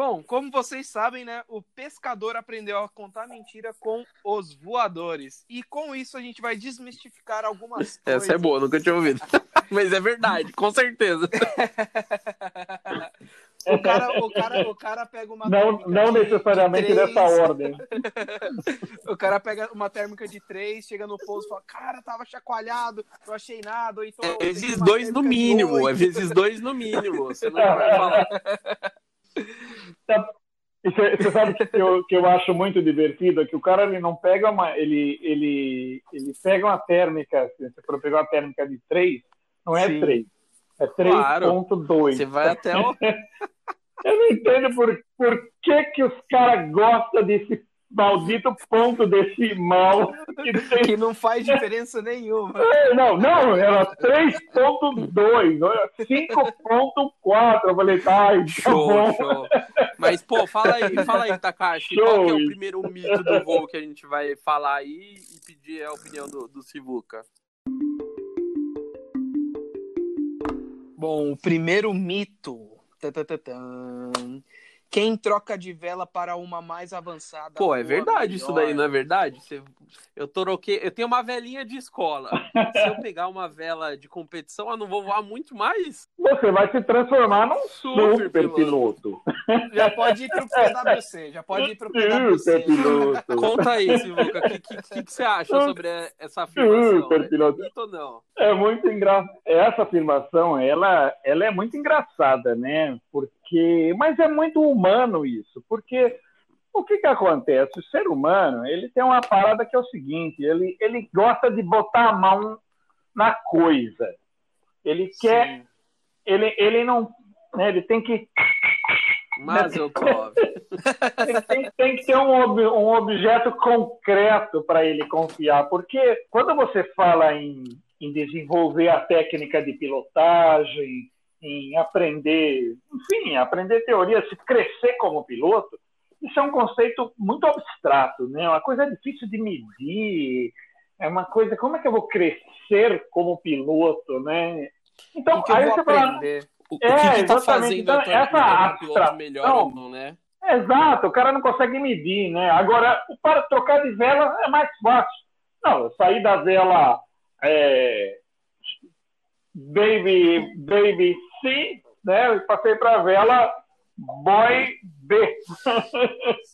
Bom, como vocês sabem, né, o pescador aprendeu a contar mentira com os voadores. E com isso a gente vai desmistificar algumas coisas. [LAUGHS] Essa é boa, nunca tinha ouvido. [LAUGHS] Mas é verdade, com certeza. o, cara, o, cara, o cara pega uma. Não, não necessariamente de nessa ordem. [LAUGHS] o cara pega uma térmica de 3, chega no pouso e fala: Cara, tava chacoalhado, não achei nada. então, é vezes dois no mínimo, é vezes dois no mínimo. Você não vai falar. Você sabe que eu, que eu acho muito divertido é que o cara ele não pega uma. Ele, ele, ele pega uma térmica, se você for pegar uma térmica de 3, não é Sim. 3, é 3.2. Claro. Você vai até o. [LAUGHS] eu não entendo por, por que, que os caras gostam desse maldito ponto decimal [LAUGHS] que, tem... que não faz diferença nenhuma. É, não, não, era 3.2, 5.4. Eu falei, ai, show, tá show. Mas, pô, fala aí, fala aí, Takashi, show. qual é o primeiro mito do voo que a gente vai falar aí e pedir a opinião do, do Sivuca? Bom, o primeiro mito. Quem troca de vela para uma mais avançada. Pô, é verdade melhor. isso daí, não é verdade? Eu troquei, eu tenho uma velinha de escola. Se eu [LAUGHS] pegar uma vela de competição, eu não vou voar muito mais. Você vai se transformar num super, super piloto. Já pode ir pro [LAUGHS] PWC, já pode ir pro PWC. Piloto. Conta aí, Sivuca, o que, que, que, você acha sobre essa afirmação? Super é piloto. É não? É muito engraçado. Essa afirmação, ela, ela é muito engraçada, né? Porque porque, mas é muito humano isso, porque o que, que acontece? O ser humano ele tem uma parada que é o seguinte: ele, ele gosta de botar a mão na coisa. Ele quer, ele, ele não, né, ele tem que mas [LAUGHS] eu tem, tem que ter um, um objeto concreto para ele confiar, porque quando você fala em, em desenvolver a técnica de pilotagem, em aprender, enfim, aprender teoria, se crescer como piloto, isso é um conceito muito abstrato, né? Uma coisa difícil de medir, é uma coisa, como é que eu vou crescer como piloto, né? Então, que aí você fala, o que, é, que tá fazendo então, essa abstração, melhor não, né? Exato, o cara não consegue medir, né? Agora, para trocar de vela é mais fácil. Não, eu saí da vela é, Baby, Baby C né? Eu passei para vela boy B.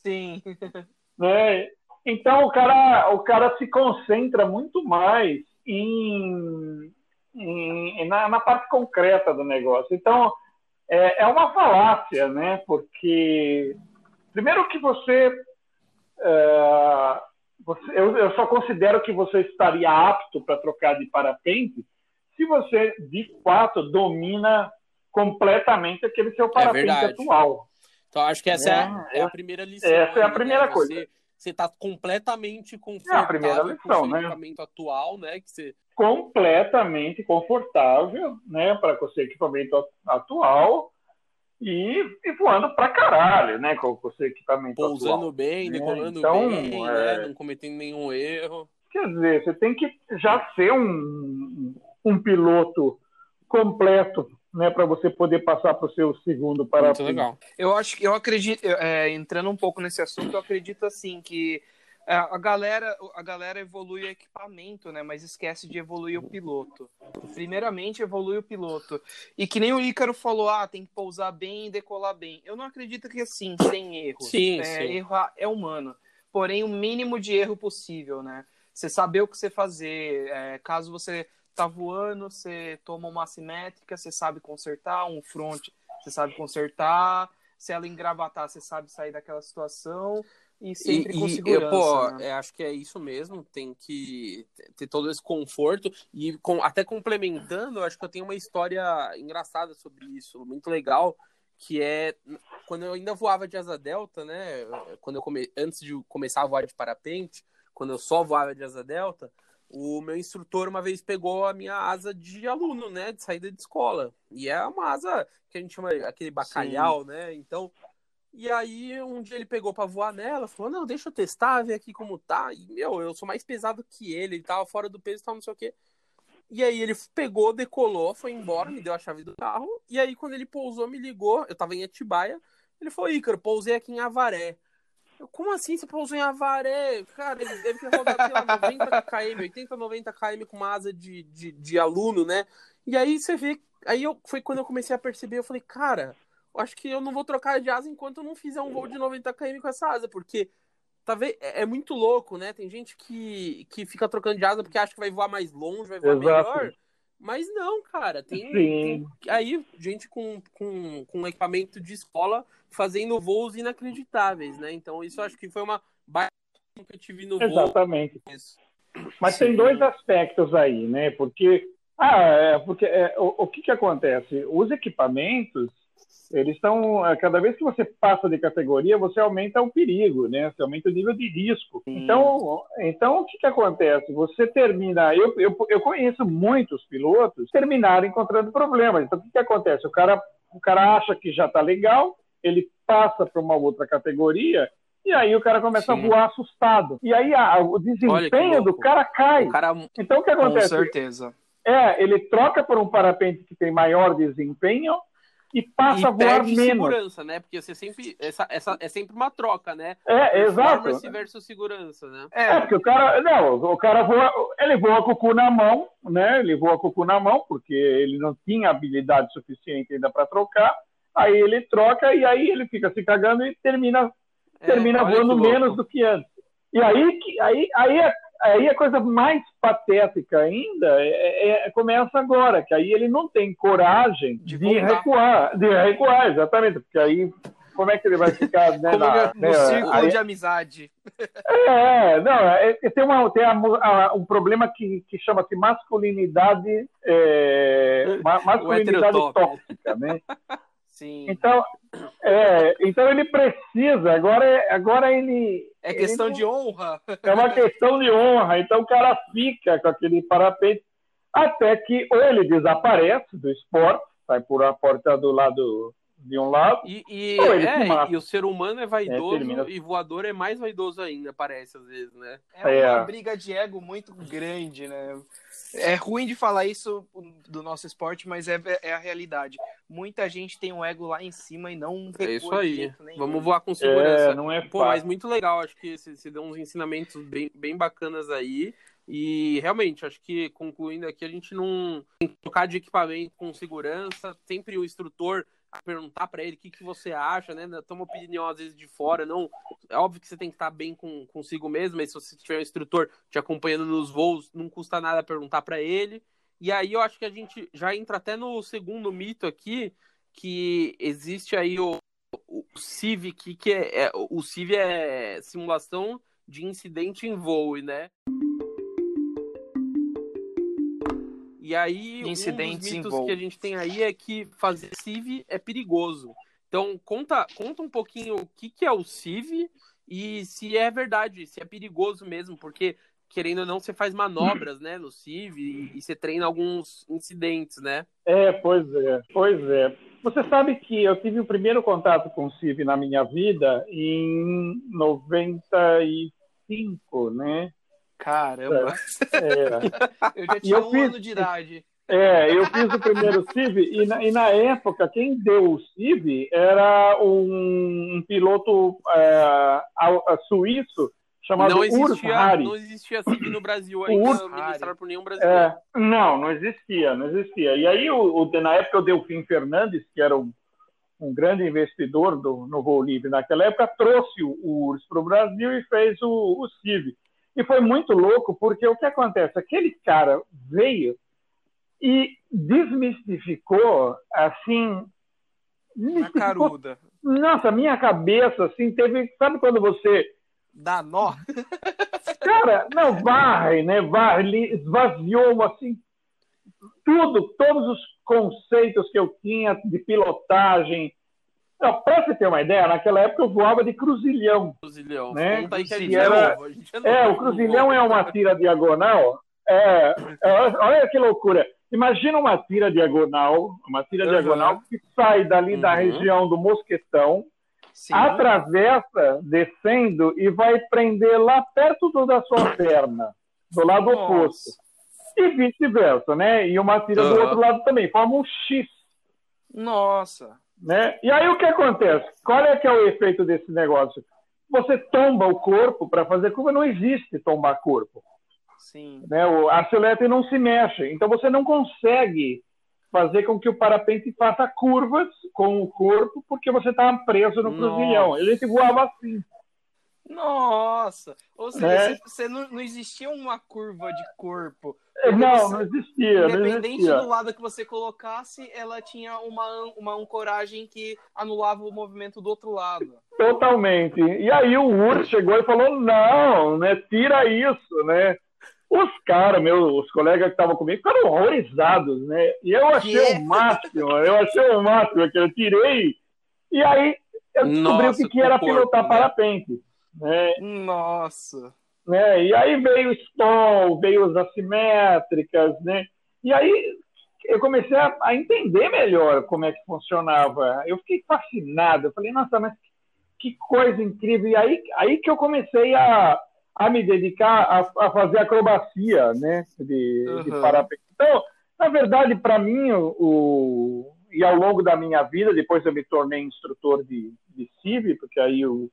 Sim. [LAUGHS] né? Então o cara, o cara se concentra muito mais em, em na, na, parte concreta do negócio. Então é, é uma falácia, né? Porque primeiro que você, é, você eu, eu só considero que você estaria apto para trocar de parapente se você de fato domina completamente aquele seu parapente é atual. Então acho que essa é, é, é a primeira lição. Essa é a né? primeira né? coisa. Você, você está completamente confortável é a primeira lição, com o seu né? equipamento atual, né? Que você... Completamente confortável, né? Para o seu equipamento atual e, e voando pra caralho, né? Com o seu equipamento Pousando atual. bem, né? decolando então, bem, é... né? Não cometendo nenhum erro. Quer dizer, você tem que já ser um, um piloto completo né, para você poder passar para o seu segundo para Muito legal. Eu acho que eu acredito, é, entrando um pouco nesse assunto, eu acredito assim que é, a galera, a galera evolui o equipamento, né? Mas esquece de evoluir o piloto. Primeiramente, evolui o piloto. E que nem o Ícaro falou, ah, tem que pousar bem e decolar bem. Eu não acredito que assim, sem erro. Sim, é, sim. Erro é humano. Porém, o mínimo de erro possível, né? Você saber o que você fazer. É, caso você tá voando, você toma uma assimétrica, você sabe consertar, um front, você sabe consertar, se ela engravatar, você sabe sair daquela situação e sempre e, com segurança. Eu, pô, né? acho que é isso mesmo, tem que ter todo esse conforto e com, até complementando, acho que eu tenho uma história engraçada sobre isso, muito legal, que é quando eu ainda voava de asa delta, né, quando eu come, antes de começar a voar de parapente, quando eu só voava de asa delta, o meu instrutor uma vez pegou a minha asa de aluno, né, de saída de escola. E é uma asa que a gente chama aquele bacalhau, Sim. né? Então, e aí um dia ele pegou para voar nela, falou: "Não, deixa eu testar, ver aqui como tá". E meu, eu sou mais pesado que ele, ele tava fora do peso, tal, não sei o quê. E aí ele pegou, decolou, foi embora, me deu a chave do carro. E aí quando ele pousou, me ligou, eu tava em Atibaia, ele falou: "Ícaro, pousei aqui em Avaré". Como assim você pousou em Avaré? Cara, ele deve ter rodado, sei lá, 90 km, 80, 90 km com uma asa de, de, de aluno, né? E aí você vê. Aí eu, foi quando eu comecei a perceber, eu falei, cara, eu acho que eu não vou trocar de asa enquanto eu não fizer um voo de 90 km com essa asa, porque tá vendo? É, é muito louco, né? Tem gente que, que fica trocando de asa porque acha que vai voar mais longe, vai voar Exato. melhor. Mas não, cara, tem, tem, aí gente com, com, com equipamento de escola fazendo voos inacreditáveis, né? Então isso acho que foi uma baita que eu tive no voo. Exatamente. Mas Sim. tem dois aspectos aí, né? Porque, ah, é, porque é, o, o que, que acontece? Os equipamentos eles estão é, cada vez que você passa de categoria você aumenta o perigo né você aumenta o nível de risco Sim. então então o que, que acontece você termina eu, eu, eu conheço muitos pilotos terminaram encontrando problemas então o que, que acontece o cara o cara acha que já está legal ele passa para uma outra categoria e aí o cara começa Sim. a voar assustado. E aí a, o desempenho do cara cai. Cara, então o que acontece? Com certeza. É, ele troca por um parapente que tem maior desempenho e passa e a voar menos. segurança, né? Porque você sempre essa, essa é sempre uma troca, né? É, exato. Performance versus segurança, né? É, é, porque o cara, não, o cara voa, ele voa com o cu na mão, né? Ele voa com o cu na mão porque ele não tinha habilidade suficiente ainda para trocar. Aí ele troca e aí ele fica se cagando e termina é, termina voando menos do que antes. E aí aí aí é aí a coisa mais patética ainda é, é, é, começa agora, que aí ele não tem coragem de, de recuar, de recuar, exatamente, porque aí como é que ele vai ficar né, na, no né, círculo aí, de amizade? É, não, é, tem, uma, tem a, a, um problema que, que chama-se masculinidade, é, [LAUGHS] masculinidade tóxica, né? [LAUGHS] Sim. Então, é, então ele precisa, agora, agora ele. É questão ele, de honra. É uma questão de honra. Então o cara fica com aquele parapente até que ou ele desaparece do esporte, sai por a porta do lado de um lado. E, e, é, e o ser humano é vaidoso é, e voador é mais vaidoso ainda, parece, às vezes, né? É, é uma briga de ego muito grande, né? É ruim de falar isso do nosso esporte, mas é, é a realidade. Muita gente tem um ego lá em cima e não É isso aí. Vamos voar com segurança. É, não é Pô, mas muito legal. Acho que você deu uns ensinamentos bem, bem bacanas aí. E realmente, acho que concluindo aqui, a gente não tem que trocar de equipamento com segurança, sempre o instrutor perguntar para ele o que, que você acha, né? Toma opinião às vezes de fora, não. É óbvio que você tem que estar bem com, consigo mesmo, mas se você tiver um instrutor te acompanhando nos voos, não custa nada perguntar para ele. E aí eu acho que a gente já entra até no segundo mito aqui, que existe aí o, o que é, é, o CIV é simulação de incidente em voo, né? E aí, Incidentes um dos mitos que a gente tem aí é que fazer CIV é perigoso. Então, conta, conta um pouquinho o que, que é o CIV e se é verdade, se é perigoso mesmo, porque, querendo ou não, você faz manobras, né, no CIV e, e você treina alguns incidentes, né? É, pois é, pois é. Você sabe que eu tive o primeiro contato com o CIV na minha vida em 95, né? Caramba! É. [LAUGHS] Eu já tinha eu um fiz, ano de idade. É, eu fiz o primeiro CIV e na, e na época quem deu o CIV era um, um piloto é, suíço chamado não existia, Não existia CIV no Brasil ainda, Urs ministrado por nenhum brasileiro. É, não, não existia, não existia. E aí, o, o, na época, o Delfim Fernandes, que era um, um grande investidor do, no voo livre naquela época, trouxe o, o URSS para o Brasil e fez o, o CIV. E foi muito louco, porque o que acontece? Aquele cara veio e desmistificou, assim. Na caruda. Nossa, minha cabeça, assim, teve. Sabe quando você. Dá nó? [LAUGHS] Cara, não, varre, né? Varre, esvaziou, assim, tudo, todos os conceitos que eu tinha de pilotagem, para você ter uma ideia, naquela época eu voava de cruzilhão. Cruzilhão. Né? Que era... É, o cruzilhão é uma tira diagonal. É, é, olha que loucura. Imagina uma tira diagonal, uma tira uhum. diagonal que sai dali uhum. da região do Mosquetão, Sim. atravessa, descendo e vai prender lá perto da sua perna, do lado Nossa. oposto. E vice-versa, né? E uma tira uhum. do outro lado também, forma um X. Nossa. Né? E aí o que acontece? Qual é que é o efeito desse negócio? Você tomba o corpo para fazer curva, não existe tombar corpo. Sim. Né? A silhueta não se mexe. Então você não consegue fazer com que o parapente faça curvas com o corpo, porque você estava preso no cruzilhão. Gente voava assim. Nossa! Ou seja, é. você, você não, não, existia uma curva de corpo. Não, você, não existia. Independente não existia. do lado que você colocasse, ela tinha uma, uma ancoragem que anulava o movimento do outro lado. Totalmente. E aí o Urs chegou e falou: não, né? Tira isso, né? Os caras, meus os colegas que estavam comigo, ficaram horrorizados, né? E eu achei que? o máximo, eu achei o máximo que eu tirei. E aí eu descobri Nossa, o que, que era corpo, pilotar né? parapente. Né? Nossa! Né? E aí veio o stall, veio as assimétricas, né? E aí eu comecei a, a, entender melhor como é que funcionava. Eu fiquei fascinado. Eu falei, nossa, mas que coisa incrível. E aí, aí que eu comecei a, a me dedicar a, a fazer acrobacia, né? De, uhum. de parapente. Então, na verdade, para mim, o, o, e ao longo da minha vida, depois eu me tornei instrutor de, de CIV, porque aí o,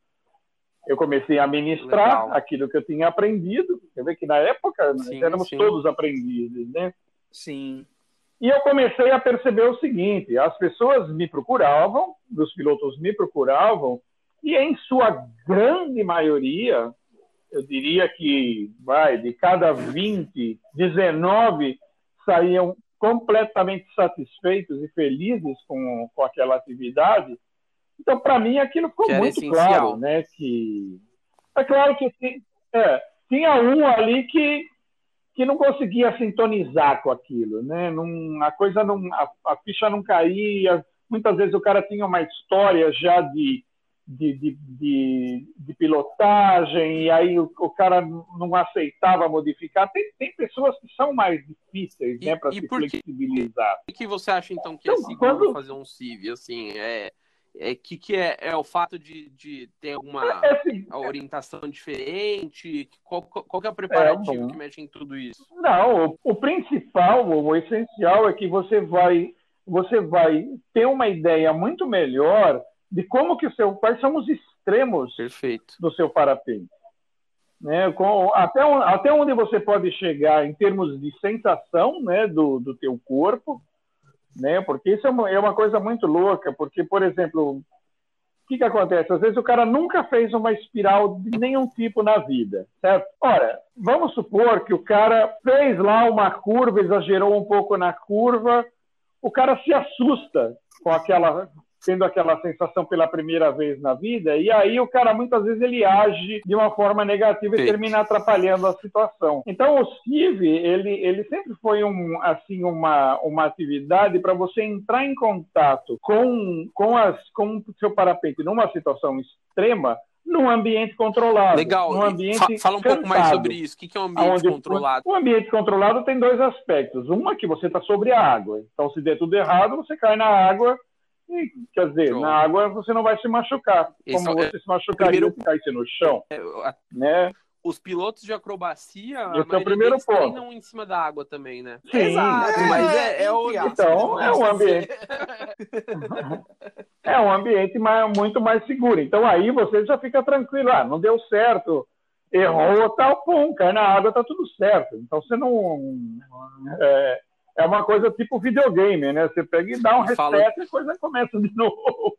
eu comecei a ministrar Legal. aquilo que eu tinha aprendido. Você vê que na época sim, nós éramos sim. todos aprendizes, né? Sim. E eu comecei a perceber o seguinte: as pessoas me procuravam, os pilotos me procuravam, e em sua grande maioria, eu diria que vai de cada 20, 19 saíam completamente satisfeitos e felizes com, com aquela atividade então, para mim, aquilo ficou que muito claro, né? Que é claro que é, tinha um ali que que não conseguia sintonizar com aquilo, né? Não, a coisa não, a, a, ficha não caía. Muitas vezes o cara tinha uma história já de de, de, de, de pilotagem e aí o, o, cara não aceitava modificar. Tem, tem pessoas que são mais difíceis, e, né, para se flexibilizar. O que você acha então que é então, é seguro quando... fazer um CIV? Assim, é é, que, que é, é o fato de, de ter alguma é, é assim, orientação diferente? Qual, qual que é o preparativo é, que mexe em tudo isso? Não, o, o, principal, o essencial é que você vai, você vai ter uma ideia muito melhor de como que o seu, quais são os extremos Perfeito. do seu parapente. né? Com, até, até onde você pode chegar em termos de sensação, né, do, do teu corpo, né? Porque isso é uma, é uma coisa muito louca, porque, por exemplo, o que, que acontece? Às vezes o cara nunca fez uma espiral de nenhum tipo na vida, certo? Ora, vamos supor que o cara fez lá uma curva, exagerou um pouco na curva, o cara se assusta com aquela tendo aquela sensação pela primeira vez na vida, e aí o cara muitas vezes ele age de uma forma negativa e termina atrapalhando a situação. Então o CIV, ele, ele sempre foi um, assim, uma, uma atividade para você entrar em contato com, com, as, com o seu parapente numa situação extrema, num ambiente controlado. Legal. Num ambiente fala um cantado, pouco mais sobre isso. O que é um ambiente onde, controlado? O ambiente controlado tem dois aspectos. Uma que você está sobre a água. Então, se der tudo errado, você cai na água e, quer dizer, Show. na água você não vai se machucar. Esse como é- você se machucaria primeiro- se caísse no chão, É, a- né? Os pilotos de acrobacia, Esse é o primeiro ponto. treinam em cima da água também, né? Sim, Exato, sim. mas é- é o- Então, é um Vamos ambiente. [LAUGHS] é um ambiente mais, muito mais seguro. Então aí você já fica tranquilo, ah, não deu certo, errou, tal, pum, cai na água, tá tudo certo. Então você não. É, é uma coisa tipo videogame, né? Você pega e dá um fala- reset e a coisa começa de novo.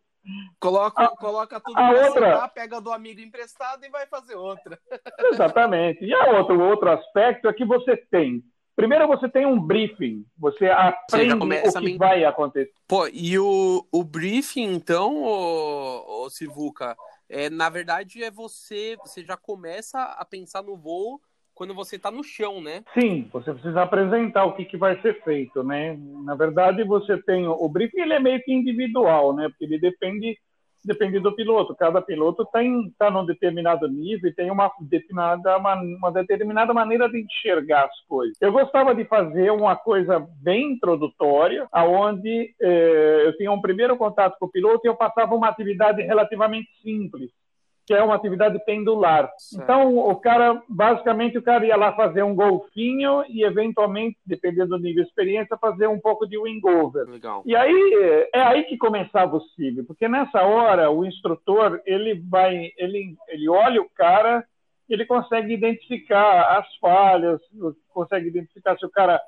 Coloca, A- coloca tudo a outra- pega do amigo emprestado e vai fazer outra. [LAUGHS] Exatamente. E a outro, o outro aspecto é que você tem. Primeiro você tem um briefing, você aprende começa o que a men- vai acontecer. Pô, e o, o briefing, então, ô, ô Sivuca, é, na verdade é você, você já começa a pensar no voo quando você tá no chão, né? Sim, você precisa apresentar o que, que vai ser feito, né? Na verdade, você tem o briefing, ele é meio que individual, né? Porque ele depende depende do piloto. Cada piloto está tá num determinado nível e tem uma determinada, uma, uma determinada maneira de enxergar as coisas. Eu gostava de fazer uma coisa bem introdutória, aonde eh, eu tinha um primeiro contato com o piloto e eu passava uma atividade relativamente simples que é uma atividade pendular. Certo. Então, o cara, basicamente, o cara ia lá fazer um golfinho e, eventualmente, dependendo do nível de experiência, fazer um pouco de wing over. Legal. E aí, é aí que começava o CIV, porque nessa hora, o instrutor, ele vai, ele, ele olha o cara, ele consegue identificar as falhas, consegue identificar se o cara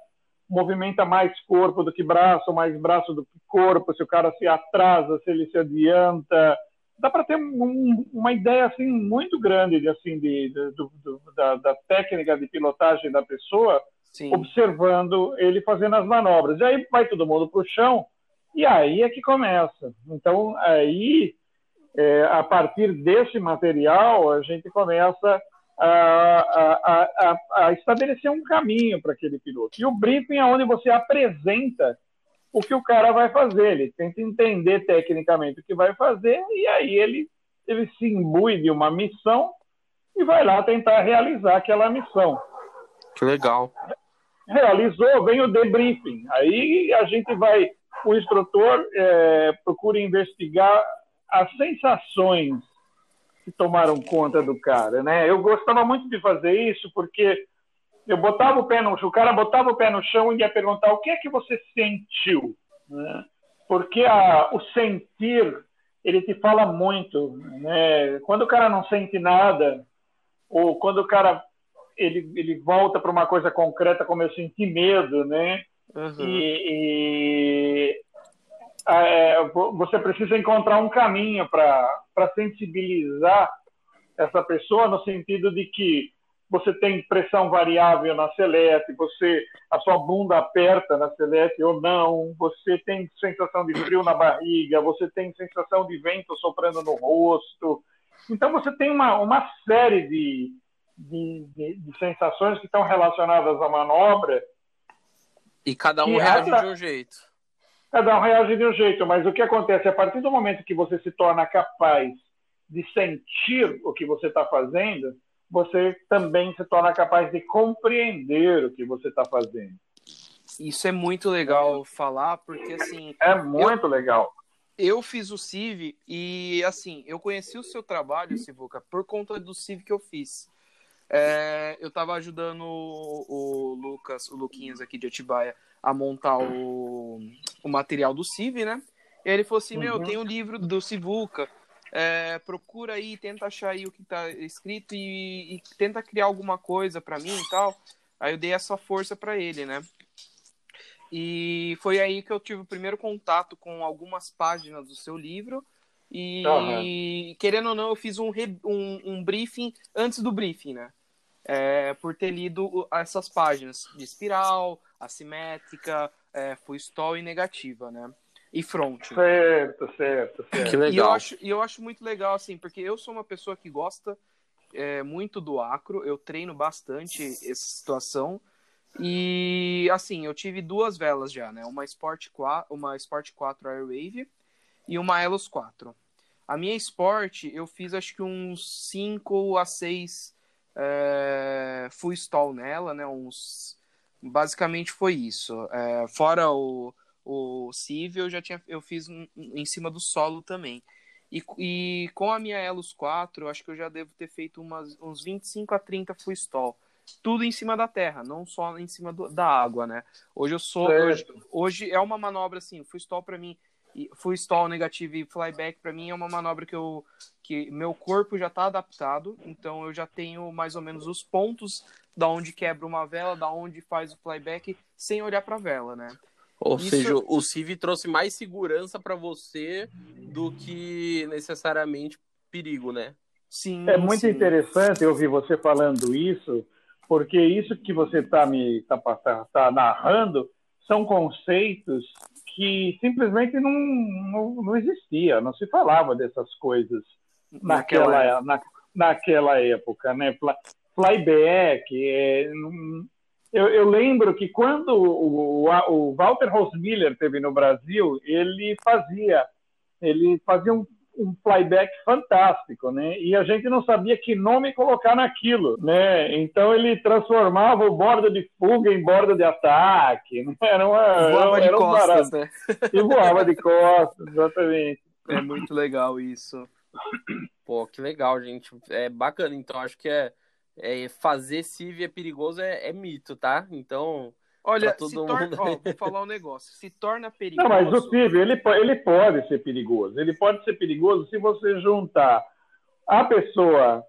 movimenta mais corpo do que braço, mais braço do que corpo, se o cara se atrasa, se ele se adianta, dá para ter um, uma ideia assim muito grande de, assim de, de do, do, da, da, técnica de pilotagem da pessoa Sim. observando ele fazendo as manobras. E aí vai todo mundo para o chão e aí é que começa. Então aí é, a partir desse material a gente começa a, a, a, a estabelecer um caminho para aquele piloto. E o briefing é onde você apresenta o que o cara vai fazer. Ele tenta entender tecnicamente o que vai fazer e aí ele, ele se imbui de uma missão e vai lá tentar realizar aquela missão. Que legal. Realizou, vem o debriefing. Aí a gente vai, o instrutor é, procura investigar as sensações que tomaram conta do cara, né? Eu gostava muito de fazer isso porque eu botava o pé no o cara botava o pé no chão e ia perguntar o que é que você sentiu né? porque a, o sentir ele te fala muito né? quando o cara não sente nada ou quando o cara ele, ele volta para uma coisa concreta como eu senti medo né Uhum. e, e é, você precisa encontrar um caminho para sensibilizar essa pessoa no sentido de que você tem pressão variável na selete, você a sua bunda aperta na selete ou não, você tem sensação de frio na barriga, você tem sensação de vento soprando no rosto. Então você tem uma, uma série de, de, de, de sensações que estão relacionadas à manobra. E cada um reage essa- de um jeito. Cada um reage de um jeito, mas o que acontece a partir do momento que você se torna capaz de sentir o que você está fazendo, você também se torna capaz de compreender o que você está fazendo. Isso é muito legal falar, porque assim, É muito legal. eu fiz o CIV e assim, eu conheci o seu trabalho, Sivuca, por conta do CIV que eu fiz. É, eu estava ajudando o, o Lucas, o Luquinhas aqui de Atibaia, a montar o, o material do CIV, né? E ele falou assim: Meu, Uhum. tem um livro do Sivuca, é, procura aí, tenta achar aí o que tá escrito e, e tenta criar alguma coisa para mim e tal. Aí eu dei essa força para ele, né? E foi aí que eu tive o primeiro contato com algumas páginas do seu livro. E uhum. querendo ou não, eu fiz um, um, um briefing antes do briefing, né? É, por ter lido essas páginas de espiral, assimétrica, é, full stall e negativa, né? E front. Certo, certo, certo. Que legal. E eu acho, eu acho muito legal, assim, porque eu sou uma pessoa que gosta é, muito do acro, eu treino bastante essa situação. E assim, eu tive duas velas já, né? Uma Sport 4, uma Sport 4 Airwave e uma Elos 4. A minha Sport, eu fiz acho que uns 5 a 6 é, full stall nela, né? Uns basicamente foi isso. É, fora o o Civ, eu já tinha eu fiz um, em cima do solo também. E, e com a minha Elos 4, eu acho que eu já devo ter feito umas, uns 25 a 30 full stall tudo em cima da terra, não só em cima do, da água, né? Hoje eu sou. Hoje, hoje, é uma manobra assim, full stall para mim, full stall negativo e flyback para mim é uma manobra que eu que meu corpo já está adaptado, então eu já tenho mais ou menos os pontos da onde quebra uma vela, da onde faz o flyback sem olhar para a vela, né? Ou Isso... seja, o Civ trouxe mais segurança para você do que necessariamente perigo, né? Sim. É muito sim. interessante ouvir você falando isso, porque isso que você está me tá, tá, tá, narrando são conceitos que simplesmente não, não, não existia, não se falava dessas coisas naquela, naquela, na, naquela época, né? Flyback, é, eu, eu, lembro que quando o, o, o Walter Rosmiller teve no Brasil, ele fazia ele fazia um um flyback fantástico, né? E a gente não sabia que nome colocar naquilo, né? Então ele transformava o borda de fuga em borda de ataque. Né? Era uma, voava era, de costas, um né? E voava de costas, exatamente. É muito legal isso. Pô, que legal, gente. É bacana. Então acho que é, é fazer Civ é perigoso é, é mito, tá? Então Olha, se torna, ó, vou falar um negócio. Se torna perigoso. Não, mas o Steve, ele, ele pode ser perigoso. Ele pode ser perigoso se você juntar a pessoa,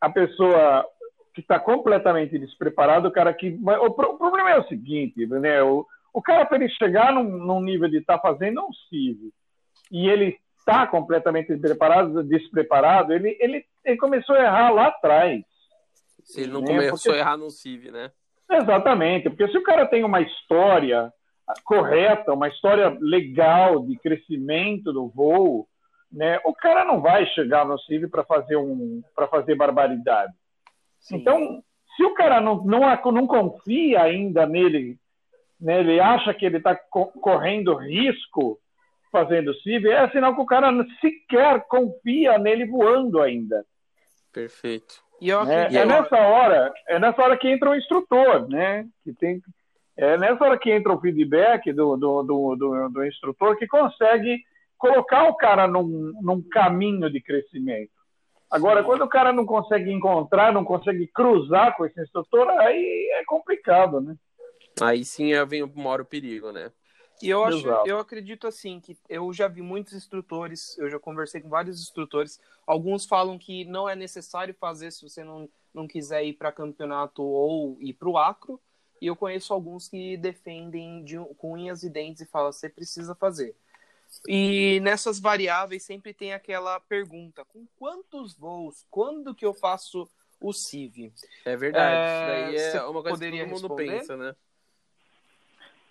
a pessoa que está completamente despreparada, o cara que. O, o, problema é o seguinte, né? O, o cara, para ele chegar num, num, nível de estar tá fazendo um CIV e ele está completamente despreparado, despreparado ele, ele, ele começou a errar lá atrás. Se ele não né? começou Porque... a errar no CIV, né? Exatamente, porque se o cara tem uma história correta, uma história legal de crescimento do voo, né, o cara não vai chegar no CIV para fazer um para fazer barbaridade. Sim. Então, se o cara não, não, não confia ainda nele, né, ele acha que ele está correndo risco fazendo CIV, é sinal que o cara sequer confia nele voando ainda. Perfeito. E eu é, é nessa hora, é nessa hora que entra o instrutor, né? Que tem, é nessa hora que entra o feedback do, do, do, do, do instrutor que consegue colocar o cara num, num caminho de crescimento. Agora, quando o cara não consegue encontrar, não consegue cruzar com esse instrutor, aí é complicado, né? Aí sim vem maior o perigo, né? E eu, acho, eu acredito assim que eu já vi muitos instrutores, eu já conversei com vários instrutores. Alguns falam que não é necessário fazer se você não, não quiser ir para campeonato ou ir para o acro. E eu conheço alguns que defendem de, com unhas e dentes e falam você precisa fazer. E nessas variáveis sempre tem aquela pergunta: com quantos voos? Quando que eu faço o CIV? É verdade. É, isso daí é uma coisa que todo mundo responder? pensa, né?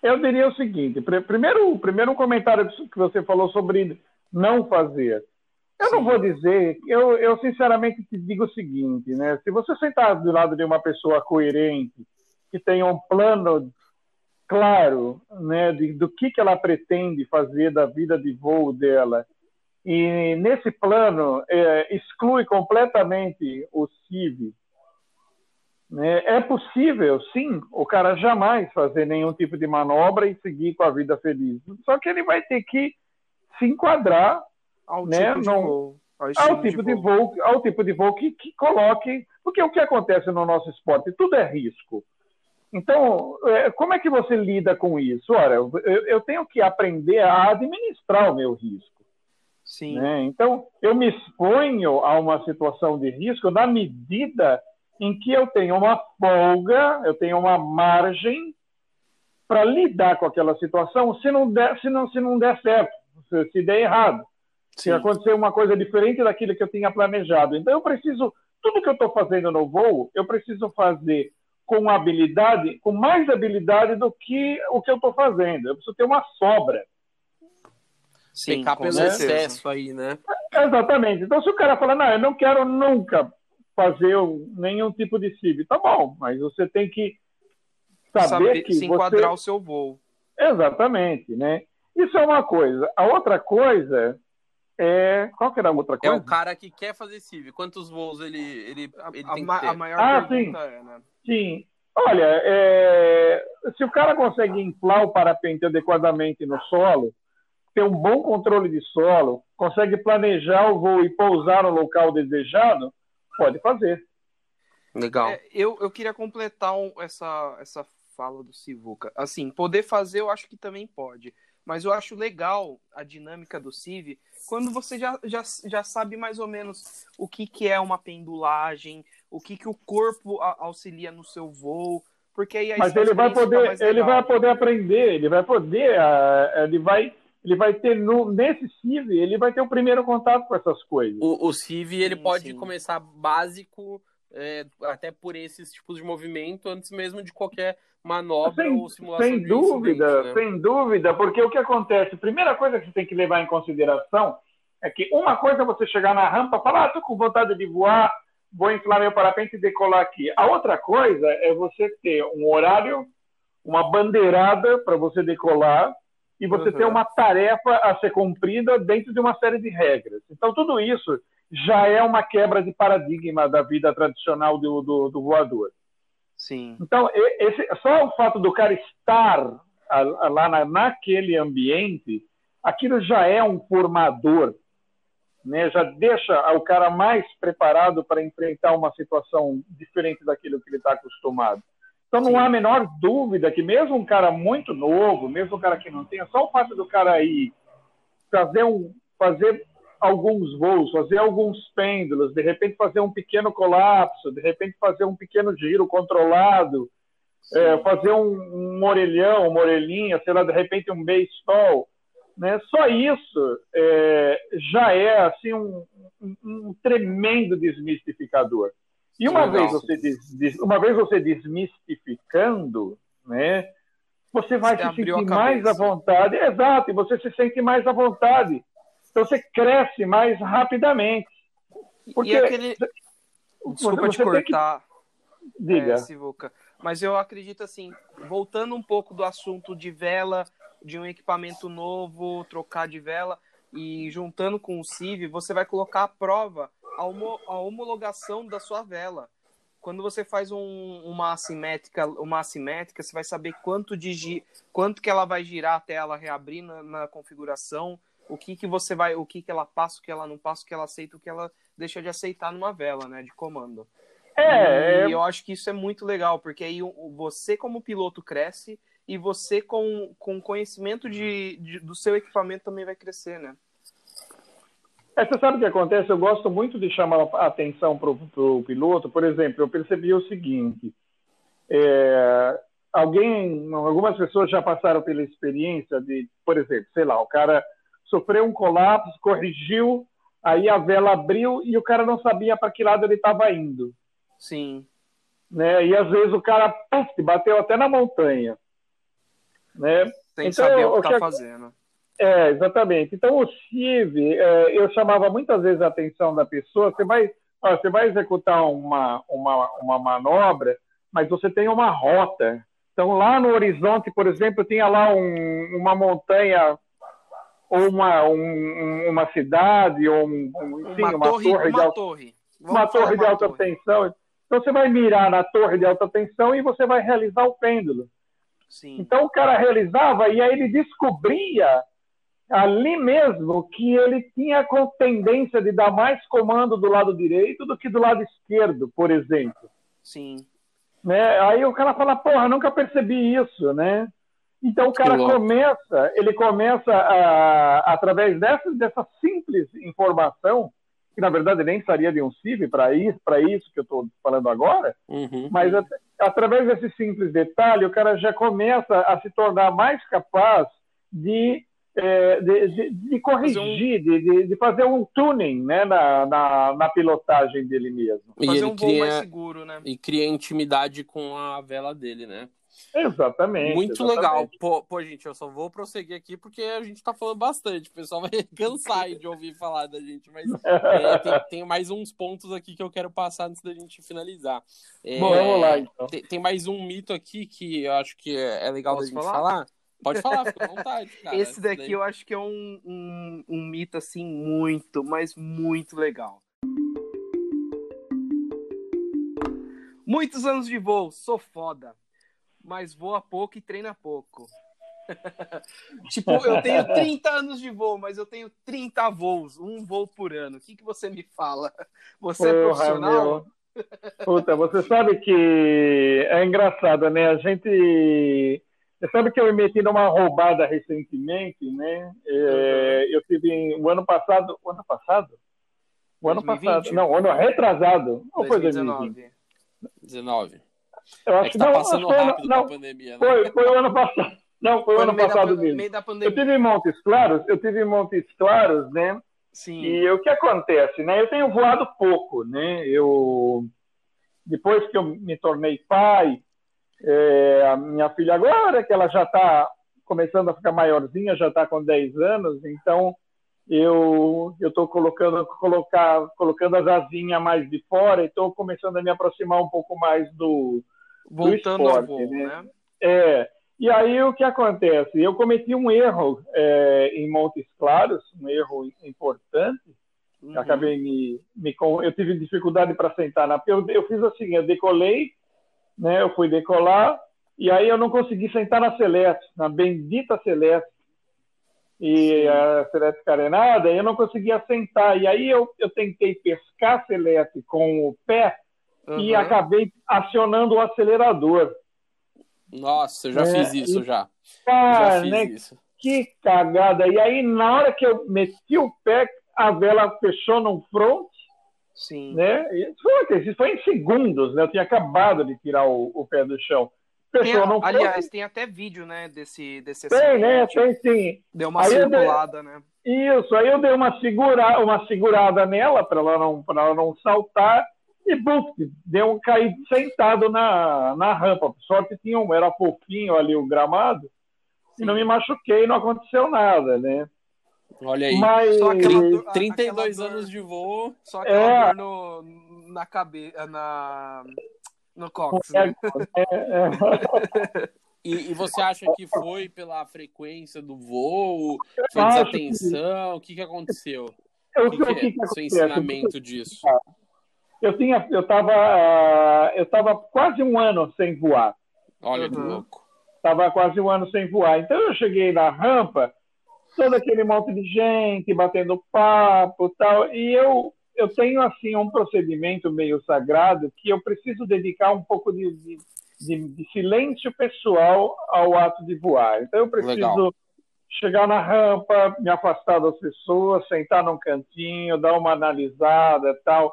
Eu diria o seguinte: primeiro, primeiro um comentário que você falou sobre não fazer. Eu Sim. não vou dizer, eu, eu sinceramente te digo o seguinte, né? Se você sentar do lado de uma pessoa coerente, que tem um plano claro, né, de, do que, que ela pretende fazer da vida de voo dela, e nesse plano é, exclui completamente o CIV, né? É possível, sim, o cara jamais fazer nenhum tipo de manobra e seguir com a vida feliz. Só que ele vai ter que se enquadrar ao né, tipo de voo. Ao, ao tipo de voo. voo. ao tipo de voo que, que coloque. Porque o que acontece no nosso esporte? Tudo é risco. Então, é, como é que você lida com isso? Olha, eu, eu tenho que aprender a administrar o meu risco. Sim. Né? Então, eu me exponho a uma situação de risco na medida em que eu tenho uma folga, eu tenho uma margem para lidar com aquela situação se não der, se não, se não der certo, se, se der errado. Sim. Se acontecer uma coisa diferente daquilo que eu tinha planejado. Então, eu preciso, tudo que eu estou fazendo no voo, eu preciso fazer com habilidade, com mais habilidade do que o que eu estou fazendo. Eu preciso ter uma sobra. Sim, Pecar pelo certeza. excesso aí, né? Exatamente. Então, se o cara falar, não, eu não quero nunca fazer nenhum tipo de CIV, tá bom, mas você tem que saber, saber que se enquadrar o seu voo. Exatamente, né? Isso é uma coisa. A outra coisa é. Qual que era a outra coisa? É o cara que quer fazer CIV. Quantos voos ele, ele, ele a, tem a, que ter? A maior ah, sim. é, né? Sim. Olha, é... se o cara consegue inflar o parapente adequadamente no solo, ter um bom controle de solo, consegue planejar o voo e pousar no local desejado, pode fazer. Legal. É, eu, eu queria completar um, essa, essa fala do Sivuca. Assim, poder fazer eu acho que também pode. Mas eu acho legal a dinâmica do CIV quando você já, já, já sabe mais ou menos o que, que é uma pendulagem, o que, que o corpo auxilia no seu voo. Porque aí Mas ele vai poder, ele vai poder aprender, ele vai poder, uh, ele vai ele vai ter no, nesse CIV, ele vai ter o primeiro contato com essas coisas. O, o CIV ele sim, pode sim. começar básico, é, até por esses tipos de movimento, antes mesmo de qualquer manobra sem, ou simulação. Sem dúvida, né? sem dúvida, porque o que acontece? Primeira coisa que você tem que levar em consideração é que uma coisa é você chegar na rampa e falar, ah, tô com vontade de voar, vou inflar meu parapente e decolar aqui. A outra coisa é você ter um horário, uma bandeirada para você decolar e você uhum. ter uma tarefa a ser cumprida dentro de uma série de regras. Então, tudo isso já é uma quebra de paradigma da vida tradicional do, do, do voador. Sim. Então, esse, só o fato do cara estar lá na, naquele ambiente, aquilo já é um formador, né? já deixa o cara mais preparado para enfrentar uma situação diferente daquilo que ele está acostumado. Então não Sim. há a menor dúvida que mesmo um cara muito novo, mesmo um cara que não tenha, só o fato do cara ir fazer, um, fazer alguns voos, fazer alguns pêndulos, de repente fazer um pequeno colapso, de repente fazer um pequeno giro controlado, é, fazer um, um, orelhão, uma orelhinha, sei lá, de repente um baseball, né? Só isso é, já é assim um, um, um tremendo desmistificador. E uma vez, você des, uma vez você desmistificando, né, você vai você se sentir mais à vontade. Exato, e você se sente mais à vontade. Então você cresce mais rapidamente. Porque e aquele... Desculpa te cortar, que... Diga. É, Sivuca, mas eu acredito assim, voltando um pouco do assunto de vela, de um equipamento novo, trocar de vela, e juntando com o CIV, você vai colocar à prova a, homo, a homologação da sua vela. Quando você faz um, uma assimétrica, uma assimétrica, você vai saber quanto de quanto que ela vai girar até ela reabrir na, na configuração, o que que você vai, o que que ela passa, o que ela não passa, o que ela aceita, o que ela deixa de aceitar numa vela, né, de comando. É, e é... eu acho que isso é muito legal, porque aí você como piloto cresce e você com, com conhecimento de, de do seu equipamento também vai crescer, né? É, você sabe o que acontece? Eu gosto muito de chamar a atenção para o piloto. Por exemplo, eu percebi o seguinte: é, alguém, algumas pessoas já passaram pela experiência de, por exemplo, sei lá, o cara sofreu um colapso, corrigiu, aí a vela abriu e o cara não sabia para que lado ele estava indo. Sim. Né? E às vezes o cara puf, bateu até na montanha. Né? Sem então, saber o que está fazendo. É, exatamente. Então, o CIV, é, eu chamava muitas vezes a atenção da pessoa, você vai, você vai executar uma, uma, uma manobra, mas você tem uma rota. Então, lá no horizonte, por exemplo, tinha lá um, uma montanha ou uma, um, uma cidade, ou um, enfim, uma, uma torre, torre, uma de, torre. uma torre de alta torre. tensão. Então, você vai mirar na torre de alta tensão e você vai realizar o pêndulo. Sim. Então, o cara realizava e aí ele descobria ali mesmo que ele tinha a tendência de dar mais comando do lado direito do que do lado esquerdo, por exemplo. Sim. Né? Aí o cara fala, porra, nunca percebi isso, né? Então o cara começa, ele começa a, através dessa, dessa simples informação, que na verdade nem precisaria de um CIV para isso, para isso que eu estou falando agora, Uhum. mas a- através desse simples detalhe, o cara já começa a se tornar mais capaz de, é, de, de- de corrigir, de, de, de fazer um tuning né, na, na, na pilotagem dele mesmo. E Fazer ele um voo mais cria, seguro, né? e cria intimidade com a vela dele, né? Exatamente. Muito exatamente. legal. Pô, pô, gente, eu só vou prosseguir aqui porque a gente tá falando bastante. O pessoal vai [LAUGHS] cansar de ouvir falar da gente, mas [LAUGHS] é, tem, tem mais uns pontos aqui que eu quero passar antes da gente finalizar. É, Bom, vamos lá, então. Tem, tem mais um mito aqui que eu acho que é é legal Posso da gente falar? falar? Pode falar, fica à vontade, cara. Esse Isso daqui daí- eu acho que é um, um, um mito, assim, muito, mas muito legal. Muitos anos de voo, sou foda. Mas voa pouco e treina pouco. [LAUGHS] tipo, eu tenho 30 anos de voo, mas eu tenho 30 voos, um voo por ano. O que, que você me fala? Você é profissional? meu. Puta, você sabe que é engraçado, né? A gente. Você sabe que eu me meti numa roubada recentemente, né? É, eu tive o ano passado. O ano passado? O ano 2020? passado. Não, o ano retrasado. Não foi 2020. 2019. 19. Eu É acho que que tá não, passando foi, rápido não, pandemia, né? foi, foi o ano passado. Não, foi o Foi ano no meio da, passado pan- mesmo. da Eu tive em Montes Claros, eu tive em Montes Claros, né? Sim. E o que acontece, né? Eu tenho voado pouco, né? Eu depois que eu me tornei pai, é, a minha filha agora que ela já está começando a ficar maiorzinha, já está com 10 anos, então eu estou colocando colocar colocando as asinhas mais de fora e estou começando a me aproximar um pouco mais do Voltando ao esporte, voo, né? né? é, e aí o que acontece? Eu cometi um erro é, em Montes Claros, um erro importante. Uhum. Acabei me, me eu tive dificuldade para sentar na eu, eu fiz assim, eu decolei, né? Eu fui decolar e aí eu não consegui sentar na Celeste, na bendita Celeste. E a Celeste carenada, eu não conseguia sentar. E aí eu, eu tentei pescar a Celeste com o pé e Uhum. acabei acionando o acelerador. Nossa, eu já É, fiz isso, e- já. Cara, já fiz né? isso. Que cagada. E aí, na hora que eu meti o pé, a vela fechou no front, Sim. né? E Foi, isso foi em segundos, né? Eu tinha acabado de tirar o, o pé do chão. Tem- no aliás, front. tem até vídeo, né, desse, desse Tem, né? acidente. Tem sim. Deu uma Aí eu dei- circulada, né? Isso, aí eu dei uma, segura, uma segurada nela para ela, não- ela não saltar e buf, deu um cair sentado na, na rampa. Por sorte tinha um, era fofinho ali o gramado e não me machuquei, não aconteceu nada, né? Olha aí. Mas Só aquela dor- a- 32 aquela dor- anos de voo. Só aquela É. dor no, na cabeça, na... no cox, É, né? é, é. [LAUGHS] E, e você acha que foi pela frequência do voo? Foi desatenção? O que, que aconteceu? Eu, O que, que que é que o seu ensinamento disso? Eu tinha, eu estava, ah, eu tava quase um ano sem voar. Olha que Uhum. louco. Estava quase um ano sem voar. Então eu cheguei na rampa, todo aquele monte de gente batendo papo, tal, e eu eu tenho assim um procedimento meio sagrado que eu preciso dedicar um pouco de, de, de- silêncio pessoal ao ato de voar. Então eu preciso Legal. chegar na rampa, me afastar das pessoas, sentar num cantinho, dar uma analisada, tal.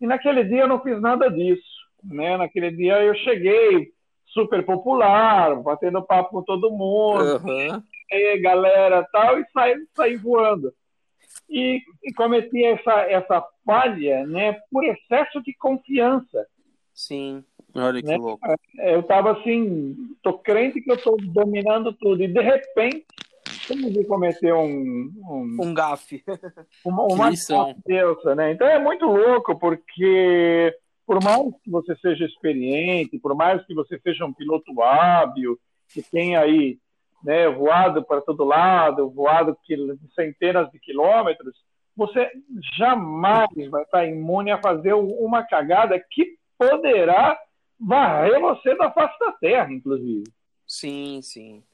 E naquele dia eu não fiz nada disso, né? Naquele dia eu cheguei super popular, batendo papo com todo mundo, Aham. aí, galera, tal, e saí, saí voando. E, e cometi essa, essa falha, né, por excesso de confiança. Sim. Olha que Né? louco. Eu estava assim, tô crente que eu estou dominando tudo, e de repente, como de cometer um, um, Um gafe. uma, uma lição. deusa, né? Então é muito louco, porque por mais que você seja experiente, por mais que você seja um piloto hábil, que tenha aí né, voado para todo lado, voado centenas de quilômetros, você jamais vai estar imune a fazer uma cagada que poderá varrer você da face da terra, inclusive. Sim, sim.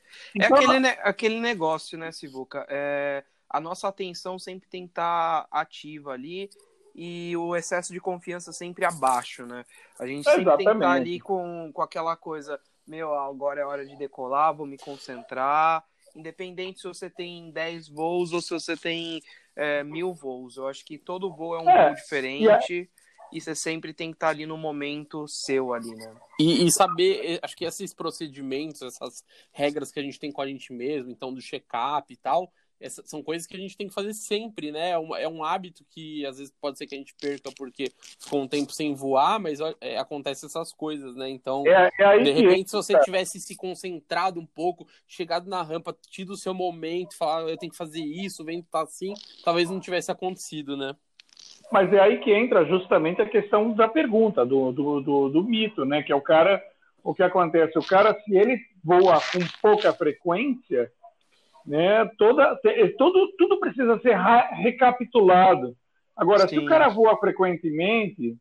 É Então, aquele, ne- aquele negócio, né, Sivuca? É, a nossa atenção sempre tem que estar ativa ali e o excesso de confiança sempre abaixo, né? A gente sempre tem que estar Exatamente. ali com, com aquela coisa, meu, agora é hora de decolar, vou me concentrar. Independente se você tem 10 voos ou se você tem é, mil voos. Eu acho que todo voo é um é, voo diferente. E você sempre tem que estar ali no momento seu ali, né? E, e, saber, acho que esses procedimentos, essas regras que a gente tem com a gente mesmo, então do check-up e tal, essas são coisas que a gente tem que fazer sempre, né? É um, é um, hábito que às vezes pode ser que a gente perca porque ficou um tempo sem voar, mas é, acontece essas coisas, né? Então, é, é de repente, se você tivesse se concentrado um pouco, chegado na rampa, tido o seu momento, falar, eu tenho que fazer isso, o vento tá assim, talvez não tivesse acontecido, né? Mas é aí que entra justamente a questão da pergunta, do, do, do, do mito, né? Que é o cara, o que acontece? O cara, se ele voa com pouca frequência, né? Toda, tudo, tudo precisa ser recapitulado. Agora, Sim. se o cara voa frequentemente,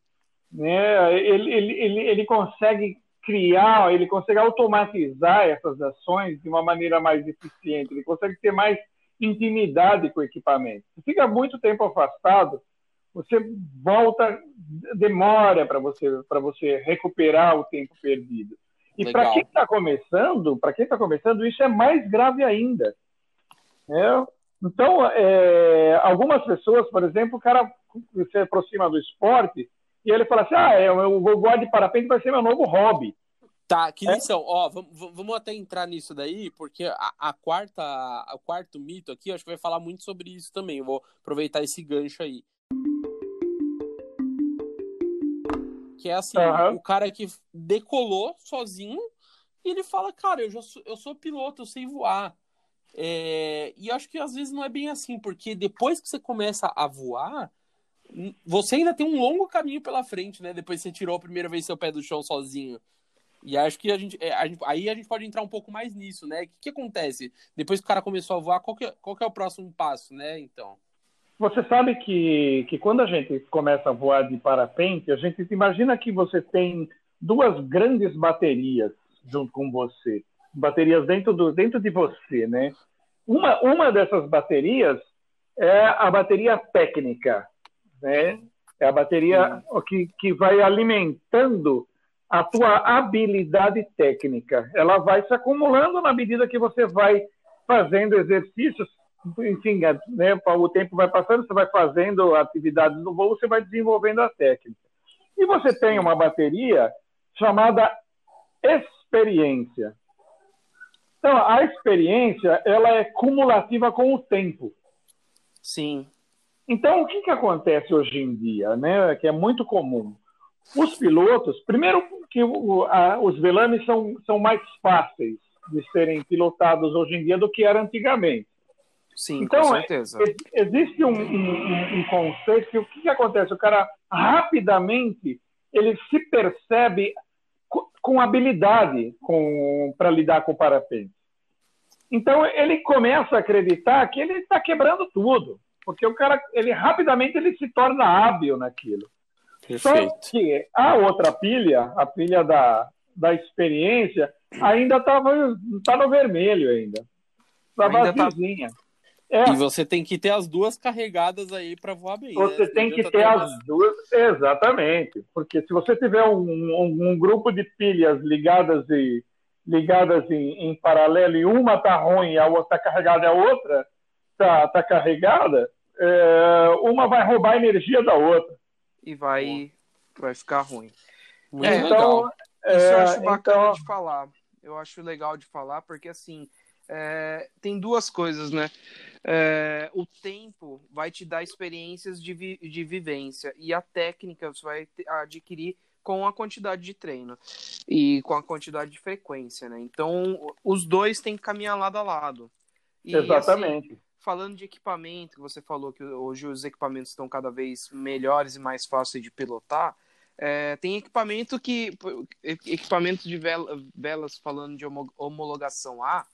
né, ele, ele, ele, ele consegue criar, ele consegue automatizar essas ações de uma maneira mais eficiente, ele consegue ter mais intimidade com o equipamento. Se fica muito tempo afastado, você volta, demora para você para você recuperar o tempo perdido. E para quem está começando, para quem está começando, isso é mais grave ainda. É, então, é, algumas pessoas, por exemplo, o cara se aproxima do esporte e ele fala assim: ah, é, o voar de parapente vai ser meu novo hobby. Tá, que é? lição. É? Ó, vamos, vamos até entrar nisso daí, porque a, a quarta, o quarto mito aqui, acho que vai falar muito sobre isso também. Eu vou aproveitar esse gancho aí. Que é assim, uhum. o cara que decolou sozinho e ele fala, cara, eu, já sou, eu sou piloto, eu sei voar. É, e acho que às vezes não é bem assim, porque depois que você começa a voar, você ainda tem um longo caminho pela frente, né? Depois que você tirou a primeira vez seu pé do chão sozinho. E acho que a gente, é, a gente, aí a gente pode entrar um pouco mais nisso, né? O que, que acontece? Depois que o cara começou a voar, qual que, é, qual que é o próximo passo, né? Então. Você sabe que, que quando a gente começa a voar de parapente, a gente imagina que você tem duas grandes baterias junto com você baterias dentro, do, dentro de você, né? Uma, uma dessas baterias é a bateria técnica, né? É a bateria que, que vai alimentando a tua habilidade técnica. Ela vai se acumulando na medida que você vai fazendo exercícios, enfim, né, o tempo vai passando, você vai fazendo atividades no voo, você vai desenvolvendo a técnica. E você tem uma bateria chamada experiência. Então, a experiência, ela é cumulativa com o tempo. Sim. Então, o que, que acontece hoje em dia, né, que é muito comum? Os pilotos, primeiro que o, a, os velames são, são mais fáceis de serem pilotados hoje em dia do que era antigamente. Sim, então, com certeza. existe um, um, um conceito que o que, que acontece? O cara rapidamente ele se percebe com habilidade para lidar com o parapente. Então ele começa a acreditar que ele está quebrando tudo, porque o cara, ele rapidamente ele se torna hábil naquilo. Perfeito. Só que a outra pilha, a pilha da, da experiência, ainda estava tá no vermelho ainda. Estava vaziozinha. Tá... É. E você tem que ter as duas carregadas aí para voar bem. Você né? tem que ter as duas, exatamente. Porque se você tiver um, um, um grupo de pilhas ligadas e ligadas em, em, paralelo e uma tá ruim e a outra tá carregada e a outra tá, tá carregada, é, uma vai roubar a energia da outra. E vai, vai ficar ruim. É, então, é, isso eu acho bacana então... de falar. Eu acho legal de falar, porque assim, é, tem duas coisas, né? É, o tempo vai te dar experiências de, vi de vivência e a técnica você vai adquirir com a quantidade de treino e com a quantidade de frequência, né? Então, os dois têm que caminhar lado a lado. E, Exatamente. Assim, falando de equipamento, que você falou que hoje os equipamentos estão cada vez melhores e mais fáceis de pilotar, é, tem equipamento que equipamento de velas falando de homologação A,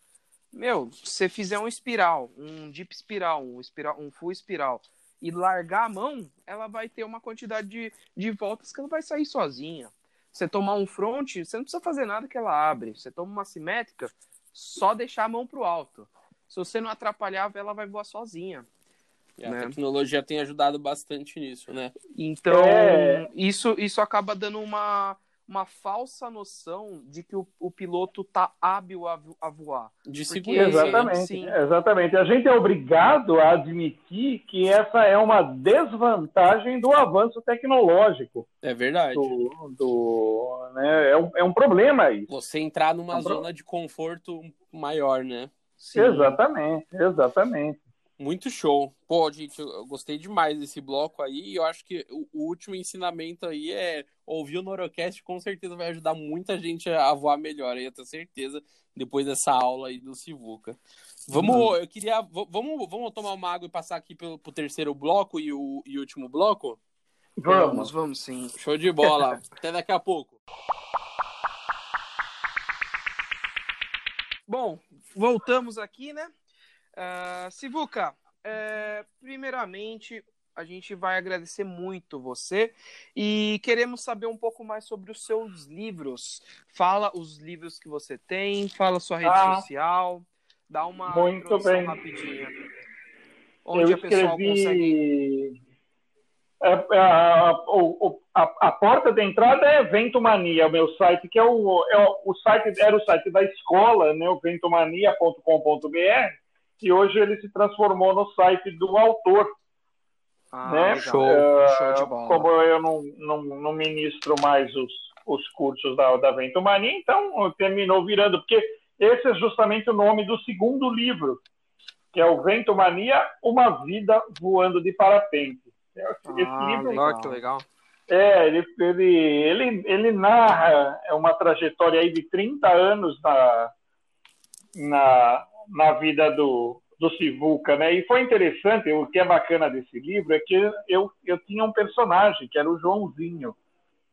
meu, se você fizer um espiral, um deep espiral, um espiral, um full espiral e largar a mão, ela vai ter uma quantidade de, de voltas que ela vai sair sozinha. Você tomar um front, você não precisa fazer nada que ela abre. Você toma uma simétrica, só deixar a mão pro alto. Se você não atrapalhar, ela vai voar sozinha. E a né? tecnologia tem ajudado bastante nisso, né? Então, é... isso, isso acaba dando uma, uma falsa noção de que o, o piloto tá hábil a, a voar. De Porque- segurança. Exatamente, sim. exatamente. A gente é obrigado a admitir que essa é uma desvantagem do avanço tecnológico. É verdade. Do, do, né? é, um, é um problema isso. Você entrar numa Tá bom. zona de conforto maior, né? Sim. Exatamente, exatamente. Muito show. Pô, gente, eu gostei demais desse bloco aí. E eu acho que o, último ensinamento aí é ouvir o Norocast, com certeza vai ajudar muita gente a voar melhor. aí, Eu tenho certeza, depois dessa aula aí do Sivuca. Vamos, Uhum. eu queria. Vamos, vamos tomar uma água e passar aqui pelo, pro terceiro bloco e o e último bloco? Vamos. vamos sim. Show de bola. [LAUGHS] Até daqui a pouco. Bom, voltamos aqui, né? Uh, Sivuca, é, primeiramente a gente vai agradecer muito você e queremos saber um pouco mais sobre os seus livros. Fala os livros que você tem, fala sua rede Ah, social, dá uma muito bem. rapidinha. Onde eu a pessoa consegue. escrevi. É, é, a, a- a porta de entrada é Ventomania, o meu site, que é o, é o, o site, era o site da escola, né, o ventomania.com.br, e hoje ele se transformou no site do autor. Ah, né? Show. É, Show de bola. Como eu não, não, não ministro mais os, os cursos da, da Ventomania, então terminou virando, porque esse é justamente o nome do segundo livro, que é o Ventomania, Uma Vida Voando de Parapente. Esse Ah, livro legal. Que legal. é, ele, ele, ele, ele narra é uma trajetória aí de 30 anos na, na, na vida do, do Sivuca, né? E foi interessante, o que é bacana desse livro é que eu, eu tinha um personagem, que era o Joãozinho.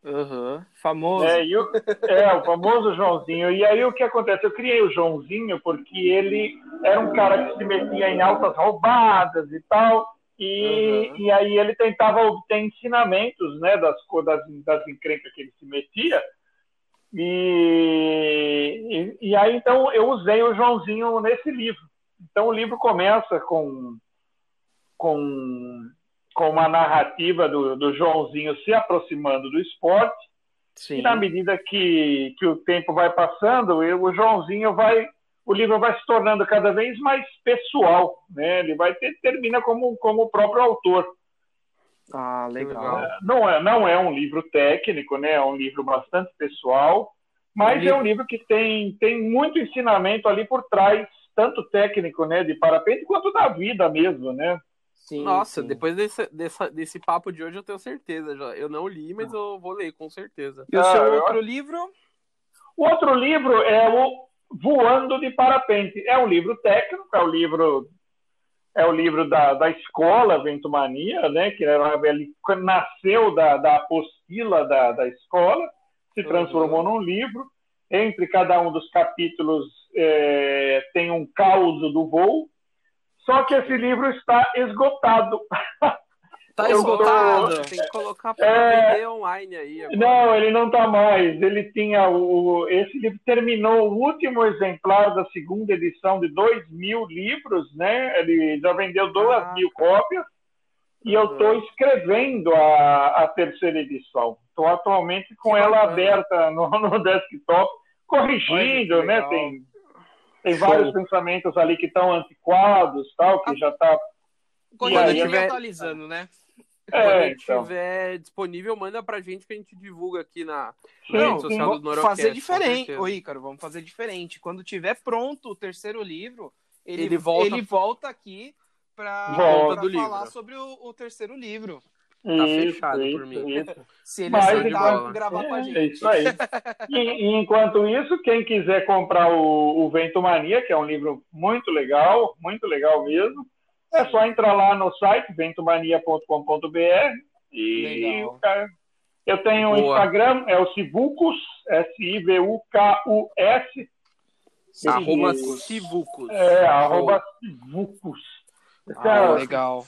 Aham. Famoso. É, e o, é, o famoso Joãozinho. E aí o que acontece? Eu criei o Joãozinho porque ele era um cara que se metia em altas roubadas e tal. E, Uhum. e aí ele tentava obter ensinamentos né, das, das, das encrencas que ele se metia. E, e, e aí então eu usei o Joãozinho nesse livro. Então o livro começa com, com, com uma narrativa do, do Joãozinho se aproximando do esporte. Sim. E na medida que, que o tempo vai passando, eu- o Joãozinho vai, o livro vai se tornando cada vez mais pessoal, né? Ele vai ter, termina como, como o próprio autor. Ah, legal. Legal. Não é, não é um livro técnico, né? É um livro bastante pessoal, mas Um é um livro que tem, tem muito ensinamento ali por trás, tanto técnico, né, de parapente, quanto da vida mesmo, né? Sim, Nossa, sim. depois desse, dessa- desse papo de hoje eu tenho certeza. Já. Eu não li, mas eu vou ler, com certeza. E o Ah, seu eu outro livro? O outro livro é o Voando de Parapente. É um livro técnico, é o livro é o livro da, da escola Ventomania, né? Que era, ele nasceu da, da apostila da, da escola, se Uhum. transformou num livro. Entre cada um dos capítulos é, tem um caos do voo. Só que esse livro está esgotado. [LAUGHS] Tá Eu esgotado. tô- Tem que colocar pra É. vender online aí. agora. Não, ele não está mais. Ele tinha o. Esse livro terminou o último exemplar da segunda edição de dois mil livros, né? Ele já vendeu duas Ah. mil cópias. E eu estou escrevendo a, a terceira edição. Estou atualmente com Que ela bacana. aberta no, no desktop, corrigindo, Olha né? Tem, tem Show. vários pensamentos ali que estão antiquados, tal, que Ah. já está. Quando estiver tiver- atualizando, né? Quando É, ele então. estiver disponível, manda pra gente que a gente divulga aqui na, na Não, rede social do vamos Norocast. fazer diferente. Ô, Ícaro, vamos fazer diferente. Quando tiver pronto o terceiro livro, ele, Ele volta- ele volta aqui para Volta do falar livro. sobre o, o terceiro livro. Tá fechado por mim. isso. Se ele Mas, aceitar gravar com a É, gente. é isso aí. E, e enquanto isso, quem quiser comprar o, o Vento Mania, que é um livro muito legal, muito legal mesmo, é só entrar lá no site ventomania.com.br e cara, eu tenho um Boa. Instagram, é o Sivucus, S-I-V-U-K-U-S, Arroba Sivucos. Sivucos. é, arroba Sivucus. Ah, legal.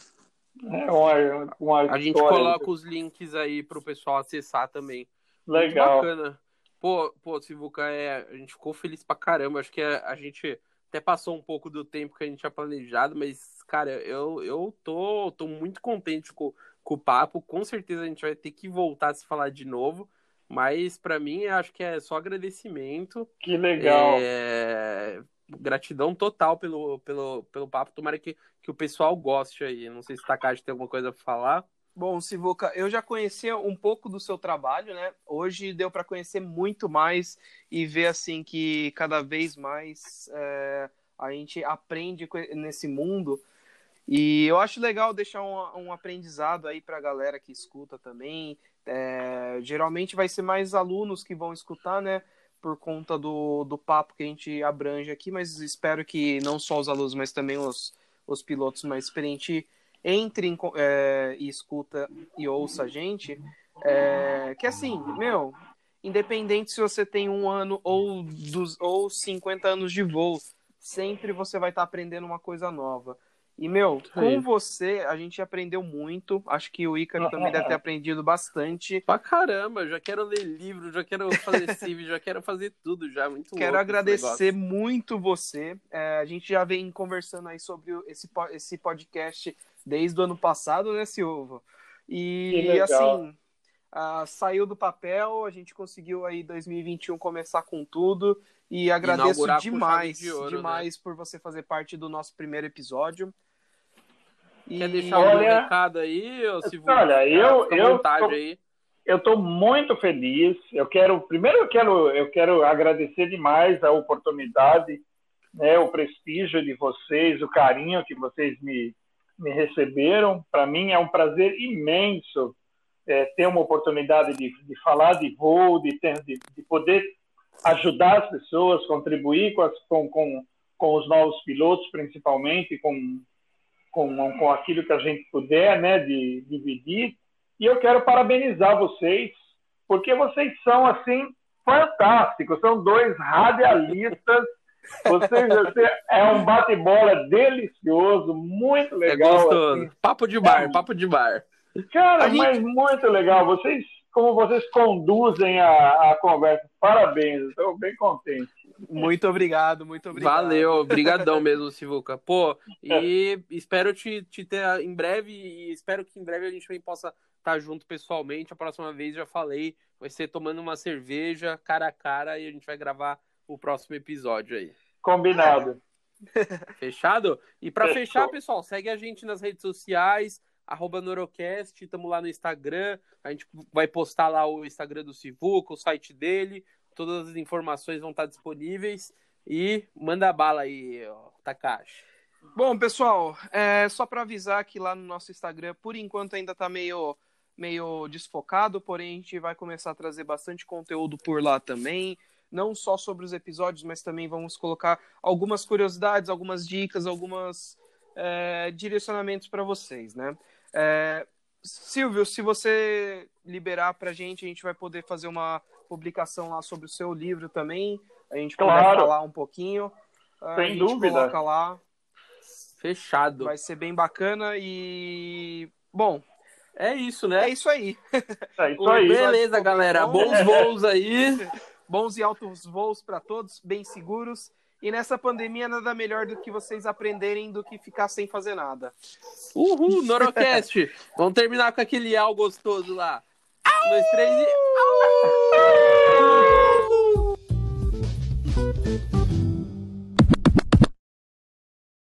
é uma, uma A gente coloca os links aí pro pessoal acessar também. legal. Muito bacana. Pô, pô, Sivuca, é, a gente ficou feliz pra caramba. Acho que a, a gente até passou um pouco do tempo que a gente tinha planejado, mas, cara, eu, eu tô, tô muito contente com, com o papo. Com certeza a gente vai ter que voltar a se falar de novo. Mas para mim, acho que é só agradecimento. Que legal. É... Gratidão total pelo, pelo, pelo papo. Tomara que, que o pessoal goste aí. Não sei se Takashi tem alguma coisa para falar. Bom, Sivuca, eu já conhecia um pouco do seu trabalho, né? Hoje deu para conhecer muito mais e ver assim que cada vez mais é, a gente aprende nesse mundo. E eu acho legal deixar um, um aprendizado aí para a galera que escuta também. É, geralmente vai ser mais alunos que vão escutar, né? Por conta do, do papo que a gente abrange aqui, mas espero que não só os alunos, mas também os, os pilotos mais experientes entre em, é, e escuta e ouça a gente, é, que assim, meu, independente se você tem um ano ou, dos, ou 50 anos de voo, sempre você vai estar tá aprendendo uma coisa nova. E, meu, com você, a gente aprendeu muito. Acho que o Ícaro também deve ter aprendido bastante. Pra caramba, já quero ler livro, já quero fazer [LAUGHS] CIV, já quero fazer tudo já. Muito Quero agradecer muito você. É, a gente já vem conversando aí sobre esse, esse podcast desde o ano passado, né, Silva? E assim, uh, saiu do papel, a gente conseguiu aí 2021 começar com tudo e agradeço Inaugurar demais, de ouro, demais né? por você fazer parte do nosso primeiro episódio. E... Quer deixar olha, um recado aí, ou se Olha, eu eu tô, aí. eu tô muito feliz. Eu quero primeiro eu quero eu quero agradecer demais a oportunidade, né, o prestígio de vocês, o carinho que vocês me me receberam. Para mim é um prazer imenso é, ter uma oportunidade de, de falar de voo, de, ter, de, de, poder ajudar as pessoas, contribuir com, as, com, com, com os novos pilotos, principalmente, com, com, com aquilo que a gente puder né, de dividir. E eu quero parabenizar vocês, porque vocês são, assim, fantásticos. São dois radialistas você, você é um bate-bola delicioso, muito é legal. É gostoso. Assim. Papo de bar, é, papo de bar. Cara, gente... mas muito legal. Vocês, como vocês conduzem a, a conversa. Parabéns, estou bem contente. Muito obrigado, muito obrigado. Valeu, obrigadão mesmo, Sivuca. Pô, e espero te, te ter em breve e espero que em breve a gente também possa estar junto pessoalmente. A próxima vez já falei, vai ser tomando uma cerveja cara a cara e a gente vai gravar o próximo episódio aí. Combinado. [LAUGHS] Fechado? E para fechar, pessoal, segue a gente nas redes sociais, arroba Norocast, estamos lá no Instagram, a gente vai postar lá o Instagram do Sivuca, o site dele, todas as informações vão estar disponíveis e manda bala aí, Takashi. Bom, pessoal, é só para avisar que lá no nosso Instagram, por enquanto ainda está meio meio desfocado, porém a gente vai começar a trazer bastante conteúdo por lá também não só sobre os episódios, mas também vamos colocar algumas curiosidades, algumas dicas, algumas é, direcionamentos para vocês, né? É, Silvio, se você liberar para a gente, a gente vai poder fazer uma publicação lá sobre o seu livro também. A gente claro. pode falar um pouquinho. Sem a gente dúvida. coloca lá. Fechado. Vai ser bem bacana e bom. É isso, né? É isso aí. É isso [LAUGHS] aí. Beleza, galera. Bons voos aí. [LAUGHS] Bons e altos voos para todos, bem seguros. E nessa pandemia, nada melhor do que vocês aprenderem do que ficar sem fazer nada. Uhul, Norocast! [LAUGHS] Vamos terminar com aquele al gostoso lá. Um, dois, três e.